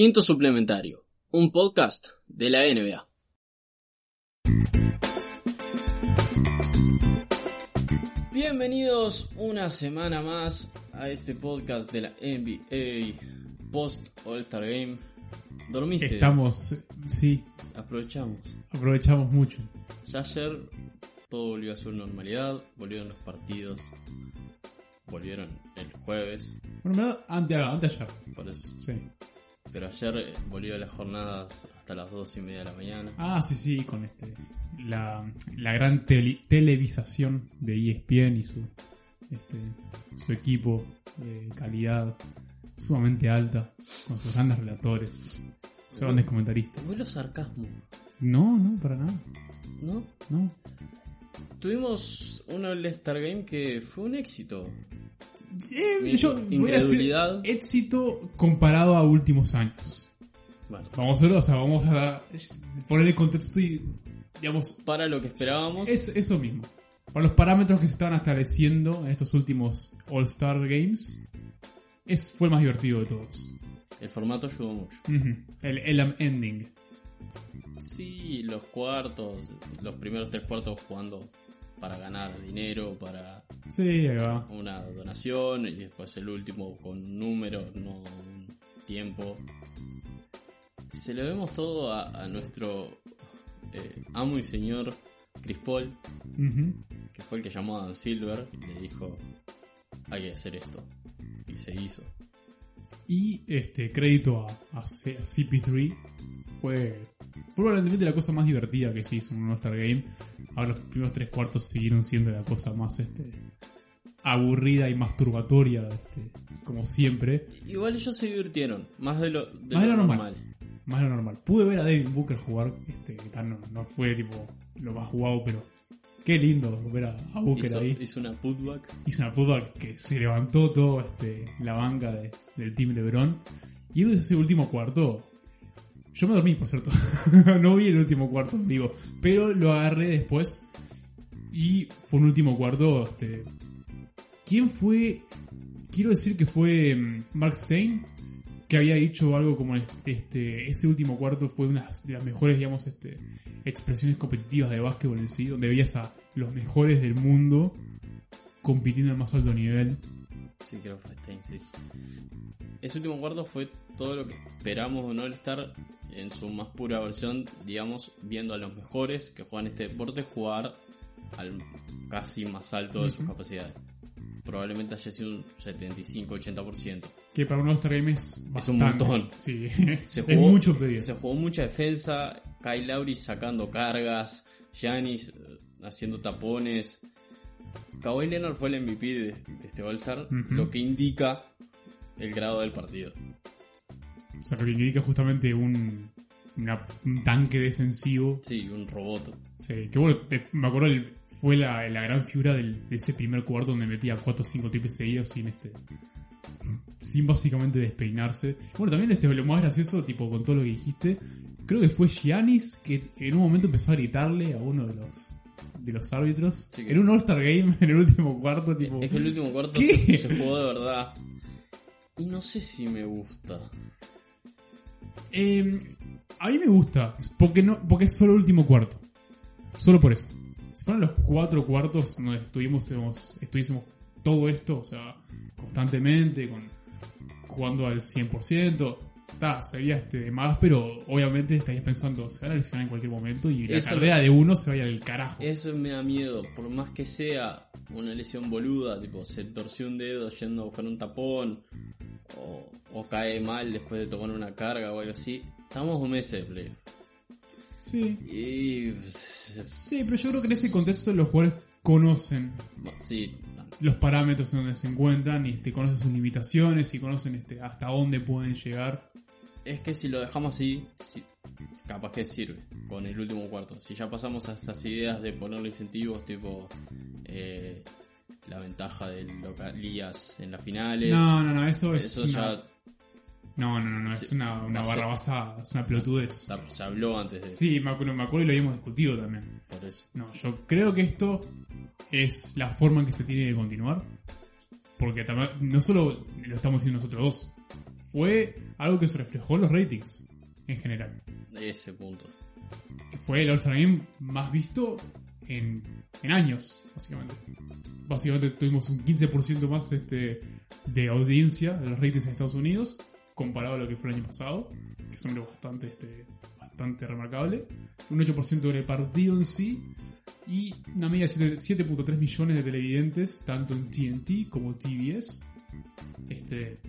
Quinto Suplementario, un podcast de la NBA. Bienvenidos una semana más a este podcast de la NBA Post All Star Game. ¿Dormiste? Estamos, sí, Aprovechamos. aprovechamos mucho. Ya ayer todo volvió a su normalidad, volvieron los partidos, volvieron el jueves, Bueno, en verdad, antes, antes ayer. por eso. Sí. Pero ayer eh, volvió las jornadas hasta las dos y media de la mañana. Ah, sí, sí, con este la, la gran tele- televisación de ESPN y su este su equipo de calidad sumamente alta, con sus grandes relatores, sus grandes comentaristas. Vuelo sarcasmo, No, no, para nada. ¿no? No. Tuvimos un All-Star Game que fue un éxito. Eh, yo voy a decir éxito comparado a últimos años. Bueno, Vamos a o sea, vamos a poner el contexto y, digamos, para lo que esperábamos, Es eso mismo. Para los parámetros que se estaban estableciendo en estos últimos All-Star Games, es, fue el más divertido de todos. el formato ayudó mucho. El, el ending. Sí, los cuartos, los primeros tres cuartos jugando para ganar dinero, para Sí, ahí va. una donación y después el último con números, no un tiempo. Se lo vemos todo a, a nuestro eh, amo y señor Chris Paul, que fue el que llamó a Dan Silver y le dijo, hay que hacer esto. Y se hizo. Y este crédito a, a CP3 fue, fue probablemente la cosa más divertida que se hizo en un All-Star Game. Ahora los primeros tres cuartos siguieron siendo la cosa más este, aburrida y masturbatoria, este, como siempre. Igual ellos se divirtieron, más de lo, de Más de lo normal. Más de lo normal. Pude ver a Devin Booker jugar, este, que tal, no, no fue tipo lo más jugado, pero qué lindo ver a, a Booker Hizo, ahí. hizo una putback. Hizo una puta que se levantó todo este, la banca de- del team LeBron. Y en ese último cuarto, yo me dormí, por cierto. no vi el último cuarto en vivo, pero lo agarré después. Y fue un último cuarto, este... ¿Quién fue? Quiero decir que fue mm, Mark Stein, que había dicho algo como este, ese último cuarto fue una de las mejores, digamos, este, expresiones competitivas de básquetbol en sí, donde veías a los mejores del mundo compitiendo al más alto nivel. Sí, creo que fue Stein, sí. Ese último cuarto fue todo lo que esperamos de un All-Star en su más pura versión, digamos, viendo a los mejores que juegan este deporte jugar al casi más alto de sus capacidades. Probablemente haya sido un 75-80%. Que para un All-Star Game es Es un montón. Sí, Se es jugó, mucho pedir. se jugó mucha defensa, Kyle Lowry sacando cargas, Giannis eh, haciendo tapones. Kawhi Leonard fue el MVP de, este All-Star, lo que indica el grado del partido. O sea, lo que indica justamente un, una- un tanque defensivo. Sí, un robot. Sí, que bueno, te- me acuerdo, el- fue la, la gran figura del- de ese primer cuarto donde metía 4 o 5 tipos seguidos sin este. Sin básicamente despeinarse. Bueno, también este, lo más gracioso, tipo con todo lo que dijiste, creo que fue Giannis que en un momento empezó a gritarle a uno de los de los árbitros. Sí, que- En un All-Star Game, en el último cuarto, tipo. Es que el último cuarto ¿Qué? se, se jugó de verdad. Y no sé si me gusta. Eh, a mí me gusta, porque, no, porque es solo el último cuarto. Solo por eso. Si fueran los cuatro cuartos donde estuvimos, estuviésemos todo esto, o sea, constantemente, con, jugando al 100%, está, sería este de más, pero obviamente estarías pensando, se van a lesionar en cualquier momento y la Eso- carrera de uno se vaya al carajo. Eso me da miedo, por más que sea una lesión boluda, tipo se torció un dedo yendo a buscar un tapón, o, o cae mal después de tomar una carga o algo así. Estamos un mes de playoff. Sí. Y. Sí, pero yo creo que en ese contexto los jugadores conocen Sí, los parámetros en donde se encuentran y este, conocen sus limitaciones y conocen este, hasta dónde pueden llegar. Es que si lo dejamos así, sí, capaz que sirve con el último cuarto. Si ya pasamos a esas ideas de ponerle incentivos, tipo. eh, la ventaja del localías en las finales. No, no, no, eso es Eso una... ya No, no, no, no, es una, una No barra basada, es una pelotudez. se- habló antes de Sí, me acuerdo, me acuerdo y lo habíamos discutido también. por eso. No, yo creo que esto es la forma en que se tiene que continuar. Porque no solo lo estamos diciendo nosotros dos, fue algo que se reflejó en los ratings en general. Ese punto. Que fue el All-Star Game más visto en, en años, básicamente. Básicamente tuvimos un 15% más este, de audiencia de los ratings en Estados Unidos comparado a lo que fue el año pasado, que es un número bastante, este, bastante remarcable. Un 8% en el partido en sí y una media de 7.3 millones de televidentes, tanto en TNT como TBS. Este,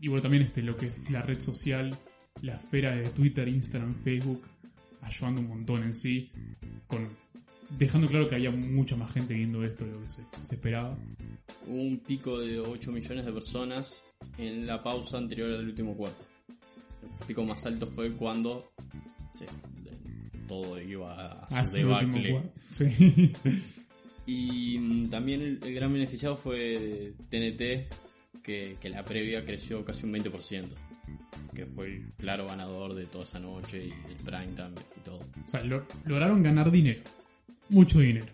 y bueno, también este, lo que es la red social, la esfera de Twitter, Instagram, Facebook, ayudando un montón en sí, con, dejando claro que había mucha más gente viendo esto de lo que se, se esperaba. Hubo un pico de 8 millones de personas en la pausa anterior al último cuarto. El pico más alto fue cuando todo iba a su último debacle. cuarto. Sí. Y mm, también el, el gran beneficiado fue TNT, que, que la previa creció casi un 20%, que fue el claro ganador de toda esa noche y el prime time y todo. O sea, lo- lograron ganar dinero. Mucho dinero.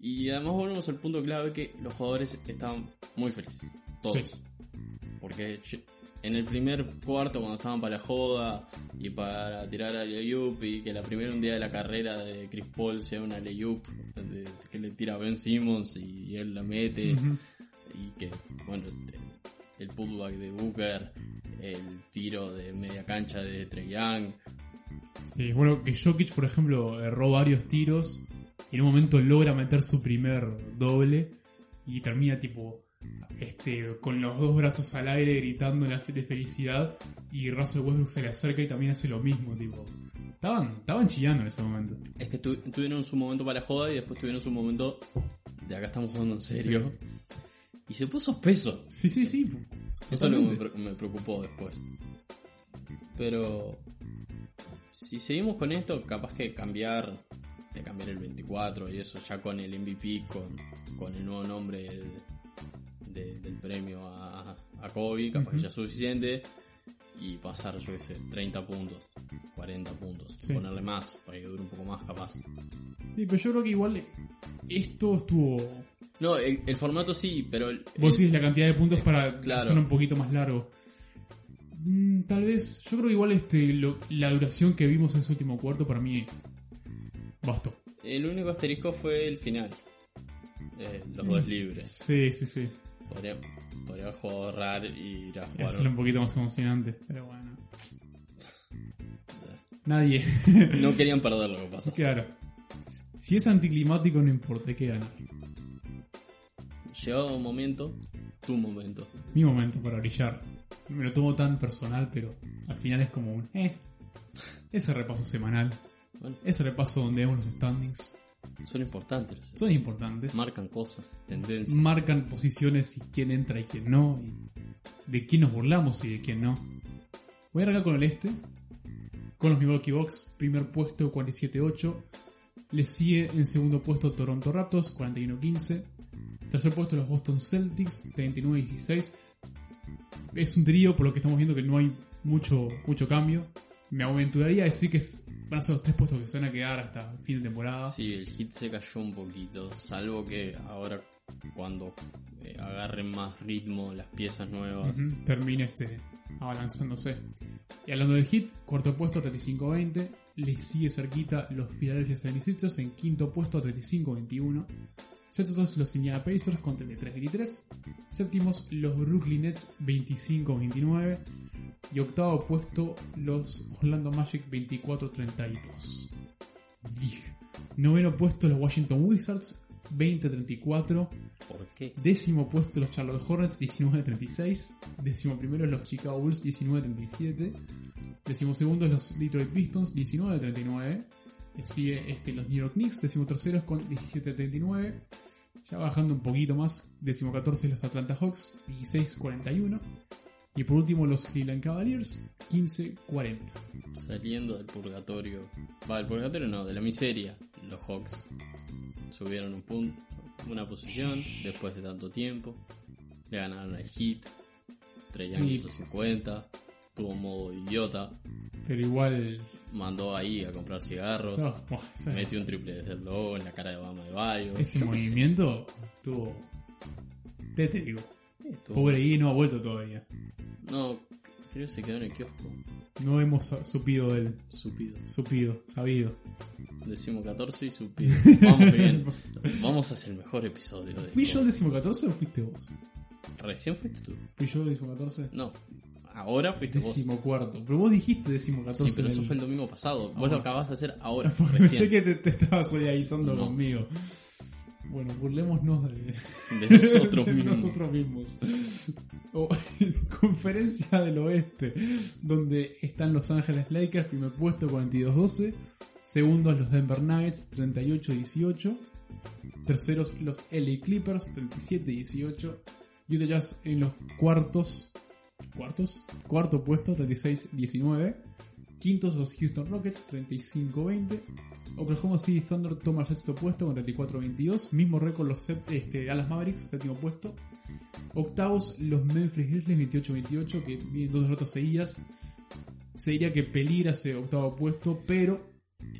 Y además volvemos al punto clave que los jugadores estaban muy felices, todos. Sí. Porque en el primer cuarto cuando estaban para la joda y para tirar a Leyup y que la primera un día de la carrera de Chris Paul sea una Leyup que le tira a Ben Simmons y él la mete y que bueno el, putback de Booker el tiro de media cancha de Trey Young Sí, bueno, que Jokic, por ejemplo, erró varios tiros y en un momento logra meter su primer doble y termina tipo este con los dos brazos al aire gritando la fe- de felicidad y Russell Westbrook se le acerca y también hace lo mismo, tipo. Estaban, estaban chillando en ese momento. es que tu- tuvieron su momento para la joda y después tuvieron su momento de acá estamos jugando en serio y se puso espeso Sí, sí, sí. Eso es lo que me, preocupó después. Pero si seguimos con esto, capaz que cambiar, de cambiar el 24 y eso ya con el MVP, con, con el nuevo nombre de- de- del premio a, a Kobe, capaz que ya es suficiente. Y pasar, yo qué sé, 30 puntos, 40 puntos, Sí. ponerle más para que dure un poco más capaz. Sí, pero yo creo que igual esto estuvo. No, el, el formato sí, pero... el- Vos decís la cantidad de puntos para Claro. hacerlo un poquito más largo. Mm, tal vez, yo creo que igual este, lo- la duración que vimos en ese último cuarto para mí bastó. el único asterisco fue el final. Eh, los dos libres. Sí, sí, sí. Podría, podría a ahorrar y ir a jugar. hacerlo un poquito más emocionante, pero bueno. Nadie. No querían perder lo que pasa. claro. Si es anticlimático, no importa, que ganar. Llegado un momento, tu momento. Mi momento para brillar. Me lo tomo tan personal, pero al final es como un. Eh. Ese repaso semanal. Bueno, Ese repaso donde vemos los standings. Son importantes. Son importantes. Marcan cosas, tendencias. marcan posiciones y quién entra y quién no, y de quién nos burlamos y de quién no. Voy a arrancar con el este, con los Milwaukee Bucks, primer puesto 47-8, le sigue en segundo puesto Toronto Raptors 41-15, tercer puesto los Boston Celtics 39-16. Es un trío por lo que estamos viendo que no hay mucho, mucho cambio. Me aventuraría a decir que van a ser los tres puestos que se van a quedar hasta el fin de temporada. Sí, el hit se cayó un poquito. Salvo que ahora, cuando eh, agarren más ritmo las piezas nuevas. Ujú, termina este abalanzándose. Y hablando del hit, cuarto puesto 35-20, le sigue cerquita los Philadelphia 76ers en quinto puesto 35-21. Sextos los Indiana Pacers con 33-23. Séptimos los Brooklyn Nets 25-29. Y octavo puesto los Orlando Magic 24-32. Dig. Noveno puesto los Washington Wizards 20-34. ¿Por qué? Décimo puesto los Charlotte Hornets 19-36. Décimo primero los Chicago Bulls 19-37. Décimo segundo los Detroit Pistons 19-39. Sigue este, los New York Knicks, décimo terceros con 17-39. Ya bajando un poquito más, décimo 14 los Atlanta Hawks 16-41. Y por último los Cleveland Cavaliers 15-40. Saliendo del purgatorio. Va, del purgatorio no, de la miseria. Los Hawks subieron un punto, una posición después de tanto tiempo. Le ganaron al Hit. Trey Sí. hizo 50. Tuvo modo idiota. Pero igual. Mandó ahí a comprar cigarros. no, Metió un triple desde el logo en la cara de Bama de Bayo. ese Yo movimiento estuvo tétrico. Estuvo- Pobre Guille no ha vuelto todavía. No, creo que se quedó en el kiosco. No hemos supido del. Supido. Supido, sabido. Decimo 14 y supido. Vamos bien. Vamos a hacer el mejor episodio de ¿Fui yo esto. el décimo 14 o fuiste vos? ¿Recién fuiste tú? ¿Fui yo el décimo 14? No. Ahora fuiste vos. Décimo cuarto. Pero vos dijiste décimo 14. Sí, pero eso el- fue el domingo pasado. Vos Ah. lo acabas de hacer ahora. Pensé que te, te estabas solidarizando No. conmigo. Bueno, burlémonos de, De nosotros de mismos. nosotros mismos. O, conferencia del oeste, donde están Los Ángeles Lakers, primer puesto 42-12. Segundos los Denver Nuggets 38-18. Terceros los LA Clippers 37-18. Utah Jazz en los cuartos. ¿Cuartos? Cuarto puesto 36-19. Quintos los Houston Rockets 35-20. Oklahoma City Thunder toma el sexto puesto con 34-22. Mismo récord los set- este, Dallas Mavericks, séptimo puesto. Octavos los Memphis Grizzlies 28-28, que vienen dos derrotas seguidas. Se diría que peligra ese octavo puesto, pero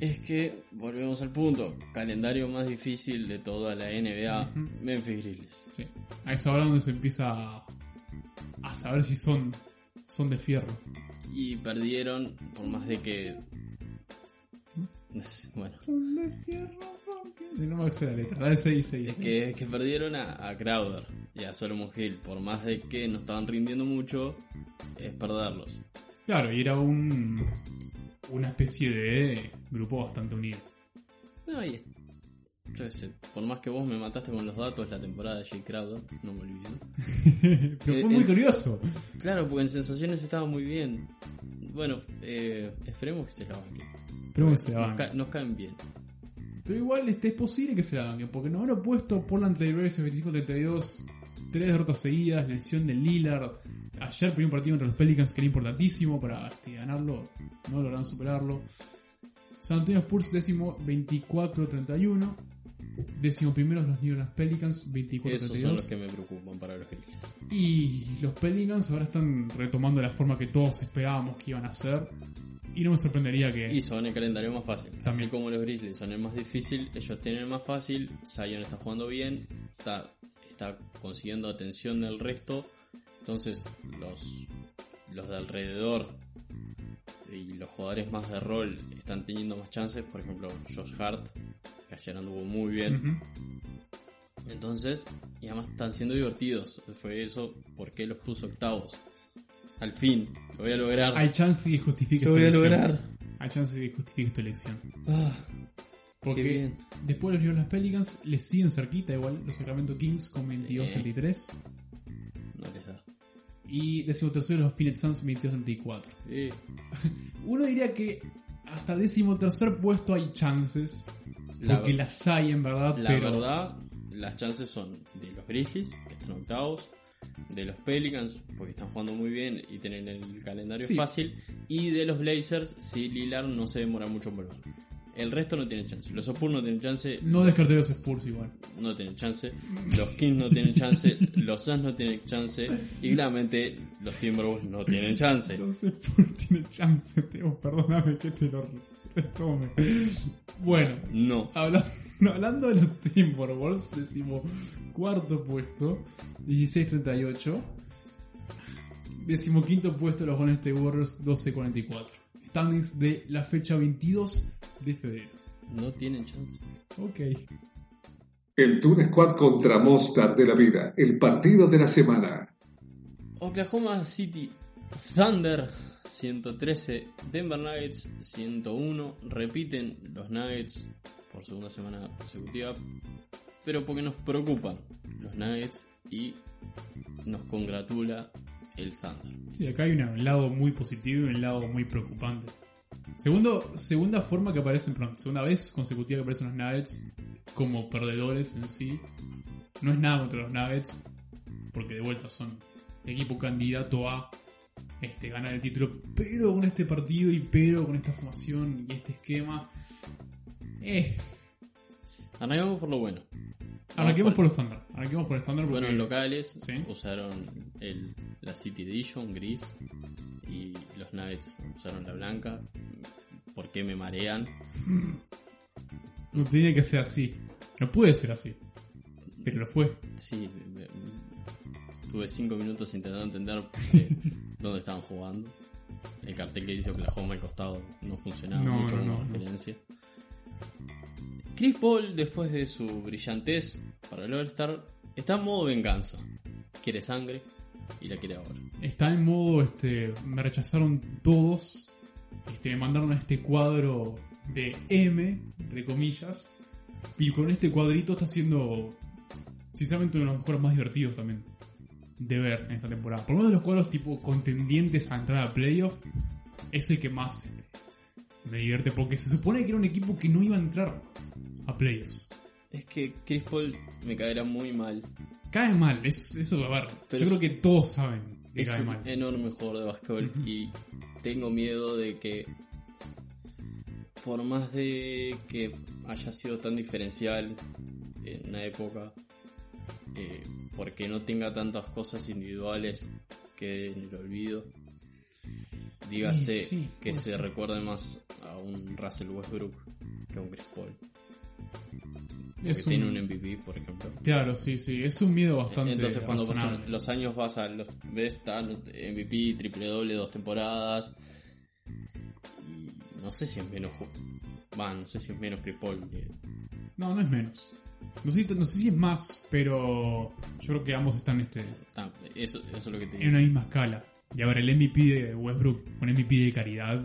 Es que, volvemos al punto, calendario más difícil de toda la NBA. Memphis Grizzlies. sí, a esa hora donde se empieza a, saber si son, son de fierro. Y perdieron, por más de que... Bueno, Son de fierro, porque- No me la letra, la de 6 6. es que, es que perdieron a, a Crowder y a Solomon Hill. Por más de que no estaban rindiendo mucho, es perderlos. Claro, y era un, una especie de grupo bastante unido. No, y yo qué sé, por más que vos me mataste con los datos la temporada de Jay Crowder, no me olvido. Pero Eh, fue muy eh, curioso. Claro, porque en sensaciones estaba muy bien. Bueno, eh, esperemos que se la banquen. Pero que se la nos, banquen. ca- nos caen bien. Pero igual este, es posible que se la banquen, porque no han puesto Portland Trailblazers 25-32, tres derrotas seguidas, lesión de Lillard. Ayer primer partido contra los Pelicans que era importantísimo para este, ganarlo, no lograron superarlo. San Antonio Spurs décimo 24-31. Décimo primero los New Orleans Pelicans 24-32. Esos son los que me preocupan para los Grizzlies. Y los Pelicans ahora están retomando la forma que todos esperábamos que iban a hacer. Y no me sorprendería que... Y son el calendario más fácil. También. Así como los Grizzlies son el más difícil, ellos tienen el más fácil. Zion está jugando bien, está, está consiguiendo atención del resto. Entonces, los, los de alrededor y los jugadores más de rol están teniendo más chances. Por ejemplo, Josh Hart, que ayer anduvo muy bien. Entonces, y además están siendo divertidos. Fue eso porque los puso octavos. Al fin, lo voy a lograr. Hay chance que justifique lo esta voy a elección. lograr. Hay chance que justifique esta elección. Ah, Porque después los New Orleans Pelicans les siguen cerquita igual los Sacramento Kings con 22-33. no les da. Y décimo tercero los Phoenix Suns 22-34. Eh, Uno diría que hasta décimo tercer puesto hay chances. La- porque las hay en verdad, la pero... verdad, las chances son de los Grizzlies, que están octavos, de los Pelicans, porque están jugando muy bien y tienen el calendario Sí. fácil, y de los Blazers, si Lillard no se demora mucho en volver. El resto no tiene chance. Los Spurs no tienen chance, No descarté los Spurs igual. no tienen chance. Los Kings no tienen chance. los Suns no tienen chance. Y claramente los Timberwolves no tienen chance. Los Spurs tienen chance, Teo. Perdóname que te lo retome. Bueno, No. Hablando, hablando de los Timberwolves, decimos cuarto puesto, 16-38. Decimoquinto puesto los Golden State Warriors, 12-44. Standings de la fecha 22 de febrero. No tienen chance. Ok. El Toon Squad contra Mostar de la Vida, el partido de la semana. Oklahoma City Thunder 113, Denver Nuggets 101, repiten los Nuggets por segunda semana consecutiva, pero porque nos preocupan los Nuggets y nos congratula el Thunder. Sí, acá hay un lado muy positivo y un lado muy preocupante. Segundo, segunda forma que aparecen, perdón, segunda vez consecutiva que aparecen los Nuggets como perdedores en sí. No es nada contra los Nuggets, porque de vuelta son equipo candidato a este, ganar el título, pero con este partido y pero con esta formación y este esquema. Eh, Arrancamos por lo bueno. arranquemos por el Thunder. Arranquemos por el porque Fueron locales, Sí. usaron el, la City Edition gris y los Nuggets usaron la blanca. ¿Por qué me marean? no tenía que ser así. No puede ser así. Pero lo fue. Sí, me- estuve 5 minutos intentando entender dónde estaban jugando. El cartel que dice Oklahoma al costado no funcionaba No, mucho no, como no. referencia. Chris Paul, después de su brillantez para el All-Star, está en modo venganza. Quiere sangre y la quiere ahora. Está en modo, este, me rechazaron todos, este, me mandaron a este cuadro de M, entre comillas, y con este cuadrito está siendo, sinceramente, uno de los juegos más divertidos también de ver en esta temporada. Por menos de los cuadros tipo contendientes a entrar a playoff, es el que más este, me divierte, porque se supone que era un equipo que no iba a entrar a playoffs. Es que Chris Paul me caerá muy mal. Cae mal, es, eso, a ver, Pero yo creo que todos saben que Es cae un mal. enorme jugador de básquetbol y tengo miedo de que por más de que haya sido tan diferencial en una época, eh, porque no tenga tantas cosas individuales que en el olvido, dígase Sí, sí, que se recuerde más un Russell Westbrook que a un Chris Paul. Porque Es tiene un MVP, por ejemplo. Claro, sí, sí, es un miedo bastante Entonces cuando pasan los años vas a los ves tal MVP, triple doble, dos temporadas. Y no sé si es menos va, no sé si es menos Chris Paul que- No, no es menos. No sé, no sé si es más, pero yo creo que ambos están este, ta, eso, eso es lo que te en una misma escala. Y ahora el MVP de Westbrook, un MVP de caridad,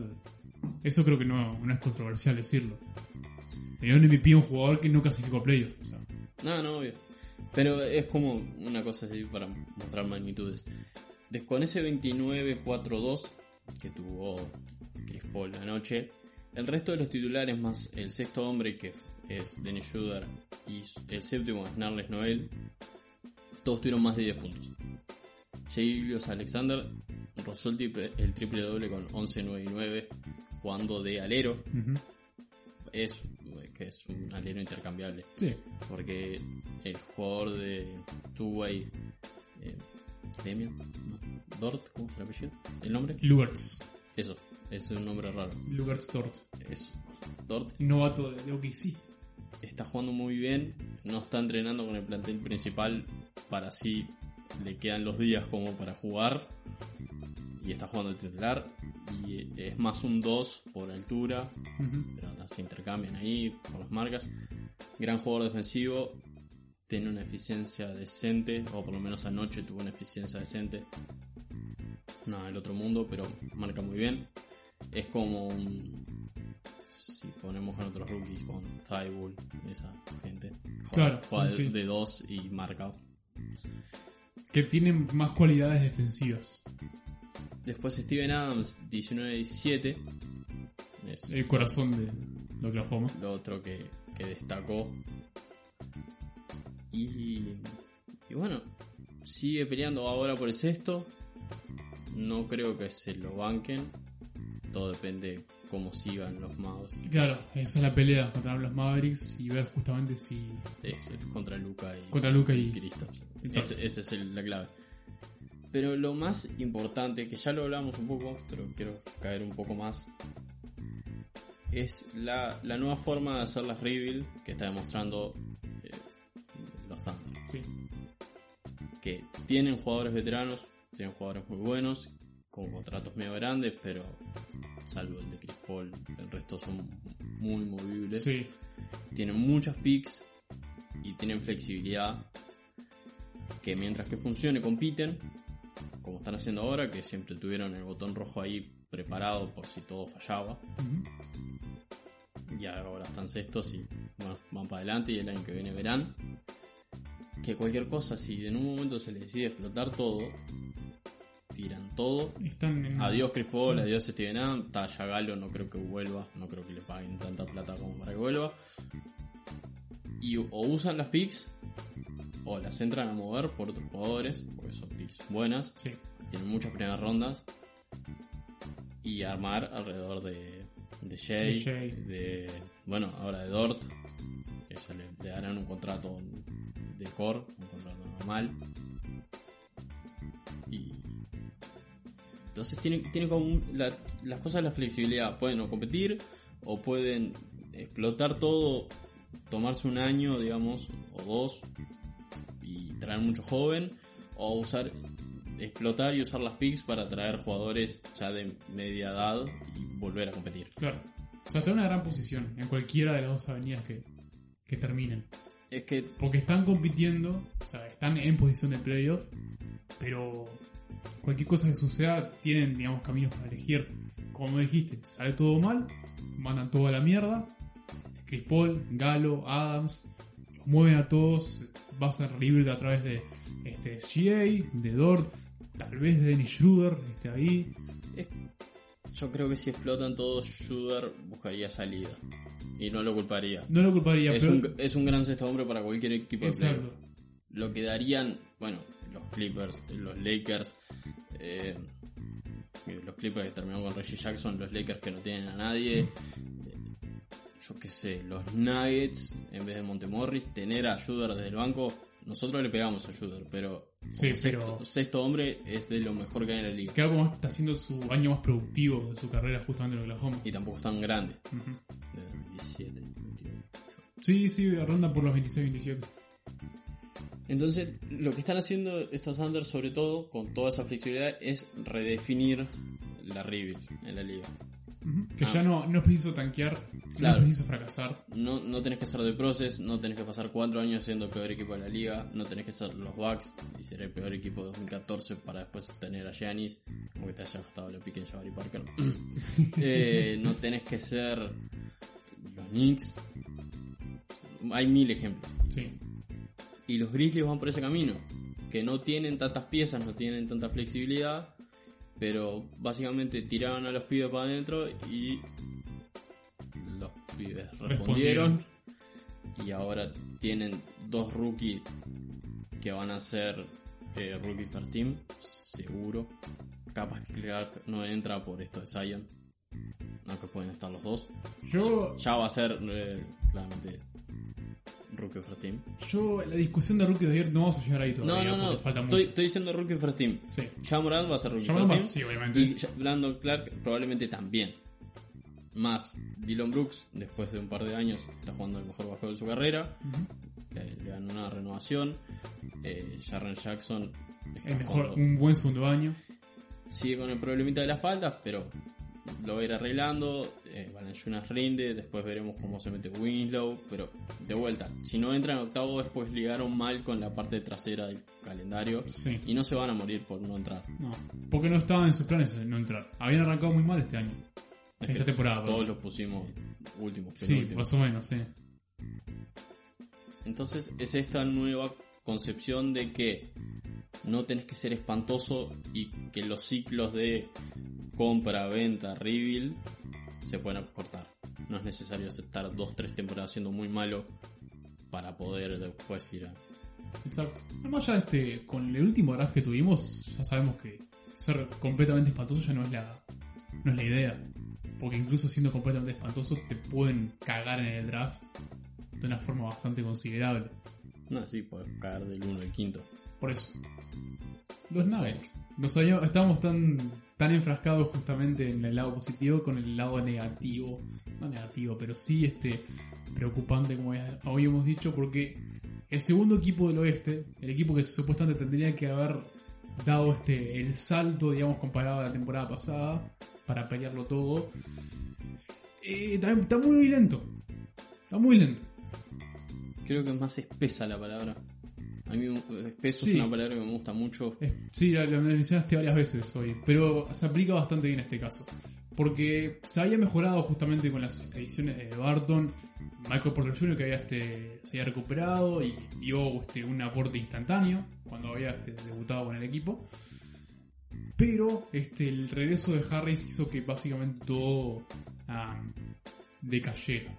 eso creo que no, no es controversial decirlo. Le dio un MVP a un jugador que no clasificó a playoffs. No, no, obvio. Pero es como una cosa así para mostrar magnitudes. De- con ese 29-4-2 que tuvo Chris Paul anoche, el resto de los titulares más el sexto hombre que es Dennis Schroeder y el séptimo es Narles Noel, todos tuvieron más de 10 puntos. Julius Alexander rozó el triple, el triple doble con 11-9 y 9 jugando de alero. Es, que es un alero intercambiable Sí, porque el jugador de Two-Way, eh, Demian, no, Dort, ¿cómo es el apellido? ¿El nombre? Lugertz. Eso, es un nombre raro. Lugertz Dort. Es Dort Novato de OKC. está jugando muy bien, no está entrenando con el plantel principal para así le quedan los días como para jugar y está jugando de titular y es más un 2 por altura pero se intercambian ahí por las marcas. Gran jugador defensivo, tiene una eficiencia decente, o por lo menos anoche tuvo una eficiencia decente. No, el otro mundo, pero marca muy bien. Es como un. Si ponemos con otros rookies, con Thibault, esa gente. Juega, Claro, juega sí, de, sí. de dos y marca. Que tienen más cualidades defensivas. Después Steven Adams, 19-17. Es El corazón de, de Oklahoma. lo otro que, que destacó. Y, y bueno, sigue peleando ahora por el sexto. No creo que se lo banquen. Todo depende cómo sigan los Mavs. Claro, esa es la pelea contra los Mavericks y ver justamente si Es, es contra Luca y, Contra Luka y- ese es el- la clave. Pero lo más importante, que ya lo hablamos un poco, pero quiero caer un poco más, es la, la nueva forma de hacer las rebuild que está demostrando eh, los Thunder. sí. Que tienen jugadores veteranos, tienen jugadores muy buenos, con contratos medio grandes, pero salvo el de Chris Paul, el resto son muy movibles. Sí, tienen muchas picks y tienen flexibilidad que mientras que funcione compiten como están haciendo ahora que siempre tuvieron el botón rojo ahí preparado por si todo fallaba. Ujú. y ahora están sextos y bueno, van para adelante y el año que viene verán que cualquier cosa si en un momento se les decide explotar todo tiran todo Están en... Adiós Chris Paul, adiós Steven Adams, Taya Galo no creo que vuelva, no creo que le paguen tanta plata como para que vuelva. Y o usan las picks o las entran a mover por otros jugadores, porque son picks buenas, Sí, tienen muchas primeras rondas. Y armar alrededor de, de Jay, De Jay. de, bueno, ahora de Dort, que ya le, le darán un contrato de core, un contrato normal. Y entonces tiene, tiene como un- la- las cosas de la flexibilidad. Pueden o competir o pueden explotar todo, tomarse un año, digamos, o dos y traer mucho joven. o usar explotar y usar las picks para traer jugadores ya de media edad y volver a competir. Claro. O sea, está en una gran posición en cualquiera de las dos avenidas que, que terminen. Es que Porque están compitiendo, o sea, están en posición de playoff, pero cualquier cosa que suceda tienen, digamos, caminos para elegir. Como dijiste, sale todo mal, mandan todo a la mierda. Chris Paul, Galo, Adams, los mueven a todos, va a ser libre a través de este, GA, de Dort, tal vez de Dennis Schroeder, esté ahí. yo creo que si explotan todos, Shooter buscaría salida. Y no lo culparía. No lo culparía, Es pero... un, es un gran sexto hombre para cualquier equipo de playoff. Lo que darían, bueno, los Clippers, los Lakers, eh, los Clippers que terminaron con Reggie Jackson, los Lakers que no tienen a nadie, eh, yo qué sé, los Nuggets en vez de Montemorris, tener a Shooter desde el banco, nosotros le pegamos a Shooter, pero, Sí, como sexto, sexto hombre es de lo mejor que hay en la liga. que algo más está haciendo su año más productivo de su carrera justamente en Oklahoma. Y tampoco es tan grande, de 17, 22. Sí, sí, ronda por los 26-27. Entonces, lo que están haciendo estos Anders, sobre todo, con toda esa flexibilidad, es redefinir la rebuild en la liga. Que Ah. ya no, no es preciso tanquear, no es preciso fracasar. No, no tenés que ser de Process, no tenés que pasar cuatro años siendo el peor equipo de la liga, no tenés que ser los Bucks y ser el peor equipo de 2014 para después tener a Giannis, como que te haya gastado la pique en Jabari Parker. Eh, no tenés que ser los Knicks. Hay mil ejemplos. Sí. Y los Grizzlies van por ese camino. Que no tienen tantas piezas, no tienen tanta flexibilidad. Pero básicamente tiraron a los pibes para adentro y los pibes respondieron. Respondieron. Y ahora tienen dos rookies que van a ser eh, rookie first team, seguro. Capaz que Clark no entra por esto de Zion. Aunque pueden estar los dos. Yo, Ya va a ser eh, claramente rookie first team. yo, la discusión de Rookie de ayer no vamos a llegar ahí No, todavía no, no. porque falta Estoy, mucho. estoy diciendo rookie first team. Sí. Ya Morant va a ser rookie Jamal first team. sí, obviamente. Y Brandon Clark probablemente también. Más Dylan Brooks, después de un par de años, está jugando el mejor básquetbol de su carrera. Ujú. Le, le dan una renovación. Eh, Jarren Jackson está El mejor, jugando- un buen segundo año. sigue con el problemita de las faltas, pero lo va a ir arreglando. Eh, rinde, después veremos cómo se mete Winslow. Pero de vuelta, si no entran en octavo, después ligaron mal con la parte trasera del calendario. Sí. Y no se van a morir por no entrar. No, porque no estaban en sus planes no entrar. Habían arrancado muy mal este año. Es Esta temporada, Todos los pusimos últimos, Sí, más o menos, sí. Entonces es esta nueva concepción de que no tenés que ser espantoso y que los ciclos de compra, venta, rebuild se pueden cortar. No es necesario estar dos, tres temporadas siendo muy malo para poder después ir a... Exacto. Además ya este, con el último draft que tuvimos, ya sabemos que ser completamente espantoso ya no es la, no es la idea. Porque incluso siendo completamente espantoso te pueden cagar en el draft de una forma bastante considerable. No, sí, podés caer del 1 al quinto. Por eso. Los Nuggets. Nos habíamos- estábamos tan, tan enfrascados justamente en el lado positivo con el lado negativo. No negativo, pero sí este preocupante, como ya habíamos dicho, porque el segundo equipo del oeste, el equipo que supuestamente tendría que haber dado este el salto, digamos, comparado a la temporada pasada, para pelearlo todo, eh, está muy lento. Está muy lento. Creo que es más espesa la palabra. A mí espeso Sí. es una palabra que me gusta mucho. Eh, Sí, la, la mencionaste varias veces hoy, pero se aplica bastante bien en este caso. Porque se había mejorado justamente con las ediciones de Barton, Michael Porter Jr. que había este, se había recuperado y dio este, un aporte instantáneo cuando había este, debutado con el equipo. Pero este, el regreso de Harris hizo que básicamente todo ah, decayera.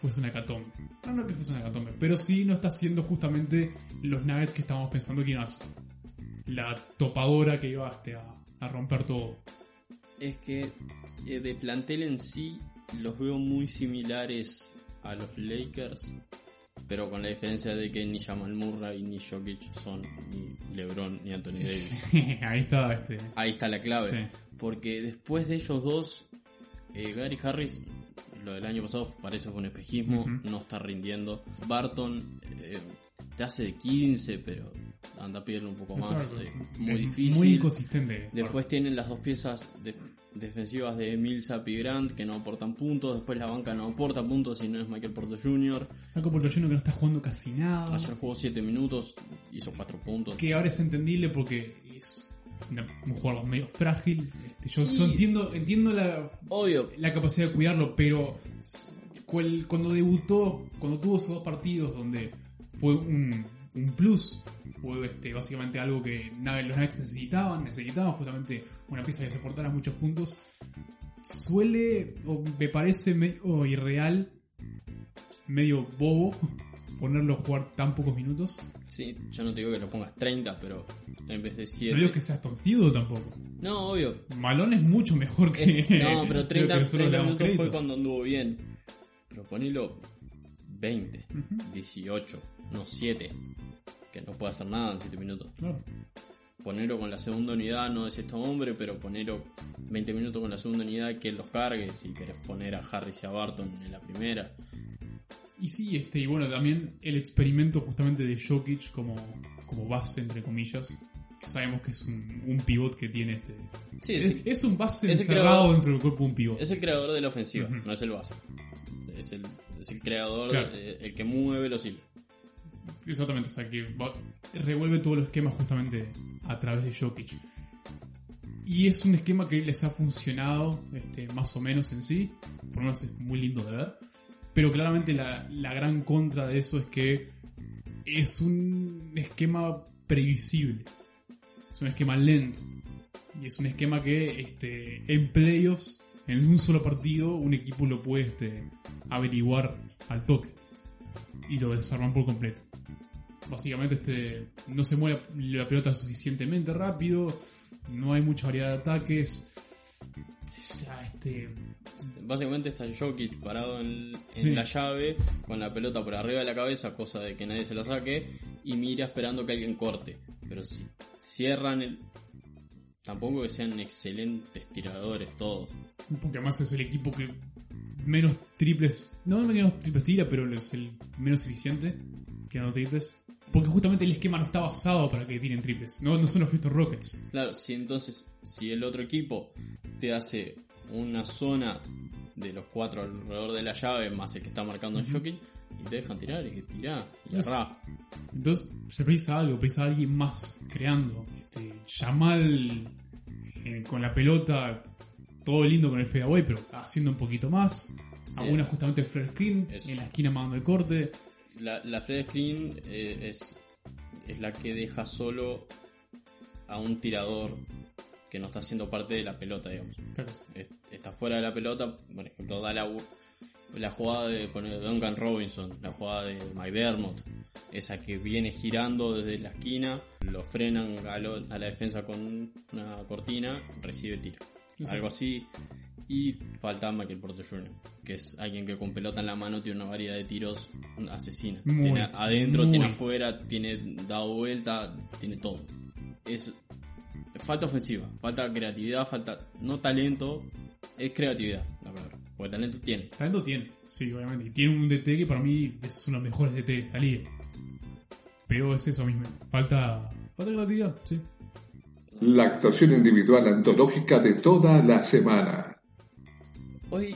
Fuese una hecatombe. No, no que fuese una hecatombe, pero sí no está haciendo justamente los Nuggets que estábamos pensando que iban a ser. La topadora que iba este, a, a romper todo. Es que eh, de plantel en sí los veo muy similares a los Lakers, pero con la diferencia de que ni Jamal Murray ni Jokic son ni LeBron ni Anthony Davis. Sí, ahí está este. Ahí está la clave, Sí. porque después de ellos dos, eh, Gary Harris, lo del año pasado parece que fue un espejismo, no está rindiendo. Barton eh, te hace de 15, pero anda a pedirle un poco más. Exacto. eh, muy Es difícil. Muy inconsistente. Después tienen las dos piezas de- defensivas de Millsap y Grant que no aportan puntos. Después la banca no aporta puntos si no es Michael Porter Jr. Marco Portollino que no está jugando casi nada. Ayer jugó 7 minutos, hizo 4 puntos. Que ahora es entendible porque es un jugador medio frágil. Este, yo, Sí. yo entiendo, entiendo la, Obvio, la capacidad de cuidarlo, pero cual- cuando debutó, cuando tuvo esos dos partidos donde fue un, un plus, fue este, básicamente algo que los Knights necesitaban, necesitaban justamente una pieza que soportara muchos puntos, suele, o me parece medio irreal, medio bobo, ponerlo a jugar tan pocos minutos. sí, yo no te digo que lo pongas 30, pero en vez de 7. No digo que seas torcido tampoco. No, obvio. Malón es mucho mejor que... No, pero lo 30, que nosotros 30 le damos minutos fue cuando anduvo bien. Pero ponelo 20, Ujú. 18, no 7. Que no puede hacer nada en 7 minutos. Claro. Ponerlo con la segunda unidad no es esto hombre, pero ponerlo 20 minutos con la segunda unidad que él los cargue. Si querés poner a Harris y a Barton en la primera. Y sí, este, y bueno, también el experimento justamente de Jokic como, como base, entre comillas. Sabemos que es un, un pivot que tiene este. Sí, es, sí. es un base Es encerrado creador. dentro del cuerpo de un pivot. Es el creador de la ofensiva, no es el base. Es el, es el creador, Claro. el que mueve los hilos. Exactamente, o sea que va- revuelve todos los esquemas justamente a través de Jokic. Y es un esquema que les ha funcionado este, más o menos en sí. Por lo menos es muy lindo de ver. Pero claramente la, la gran contra de eso es que es un esquema previsible. Es un esquema lento. Y es un esquema que este, en playoffs, en un solo partido, un equipo lo puede este, averiguar al toque. Y lo desarman por completo. Básicamente este, no se mueve la pelota suficientemente rápido, no hay mucha variedad de ataques. Ya, este, Básicamente está Jokic parado en, la llave, con la pelota por arriba de la cabeza, cosa de que nadie se la saque, y mira esperando que alguien corte. Pero si cierran el... Tampoco que sean excelentes tiradores todos. porque además es el equipo que menos triples, no menos triples tira, pero es el menos eficiente que dando triples. Porque justamente el esquema no está basado para que tiren triples, no, no son los Houston Rockets. Claro, si entonces, si el otro equipo te hace una zona de los cuatro alrededor de la llave, más el que está marcando en Jokic, y te dejan tirar, y tirá, y errá. Entonces se precisa algo, precisa alguien más creando. Este, Yamal eh, con la pelota, todo lindo con el fadeaway, pero haciendo un poquito más. Alguna justamente flare screen Eso. en la esquina mandando el corte. La, la Screen eh, es, es la que deja solo a un tirador que no está siendo parte de la pelota, digamos. Es- Está fuera de la pelota, por ejemplo, da la, la jugada de, poner Duncan Robinson, la jugada de McDermott, esa que viene girando desde la esquina, lo frenan a, lo- a la defensa con una cortina, recibe tiro. Algo así. Y falta Michael Porter Jr., que es alguien que con pelota en la mano tiene una variedad de tiros asesina. Muy, tiene adentro, muy. tiene afuera, tiene dado vuelta, tiene todo. Es falta ofensiva, falta creatividad, falta no talento, es creatividad, la palabra. Porque talento tiene. Talento tiene, sí, obviamente. Y tiene un DT que para mí es uno de los mejores DT de esta liga. Pero es eso mismo. Falta, falta creatividad, sí. La actuación individual antológica de toda la semana. Hoy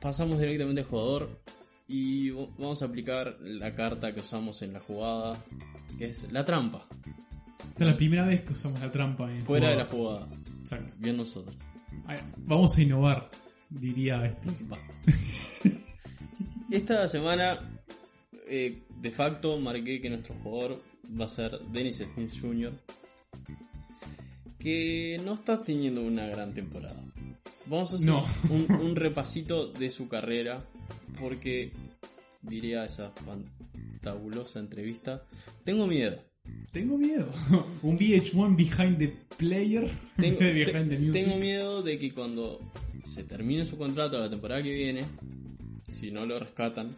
pasamos directamente al jugador y vamos a aplicar la carta que usamos en la jugada, que es la trampa. Esta es la primera vez que usamos la trampa en Fuera de la jugada. Exacto. Bien nosotros. Vamos a innovar, diría. Va. Esta semana, eh, de facto, marqué que nuestro jugador va a ser Dennis Smith Jr., que no está teniendo una gran temporada. Vamos a hacer No. un, un repasito de su carrera, porque diría esa fantabulosa entrevista, tengo miedo. Tengo miedo. un VH1 behind the player. Tengo, behind the te- music. tengo miedo de que cuando se termine su contrato la temporada que viene, si no lo rescatan,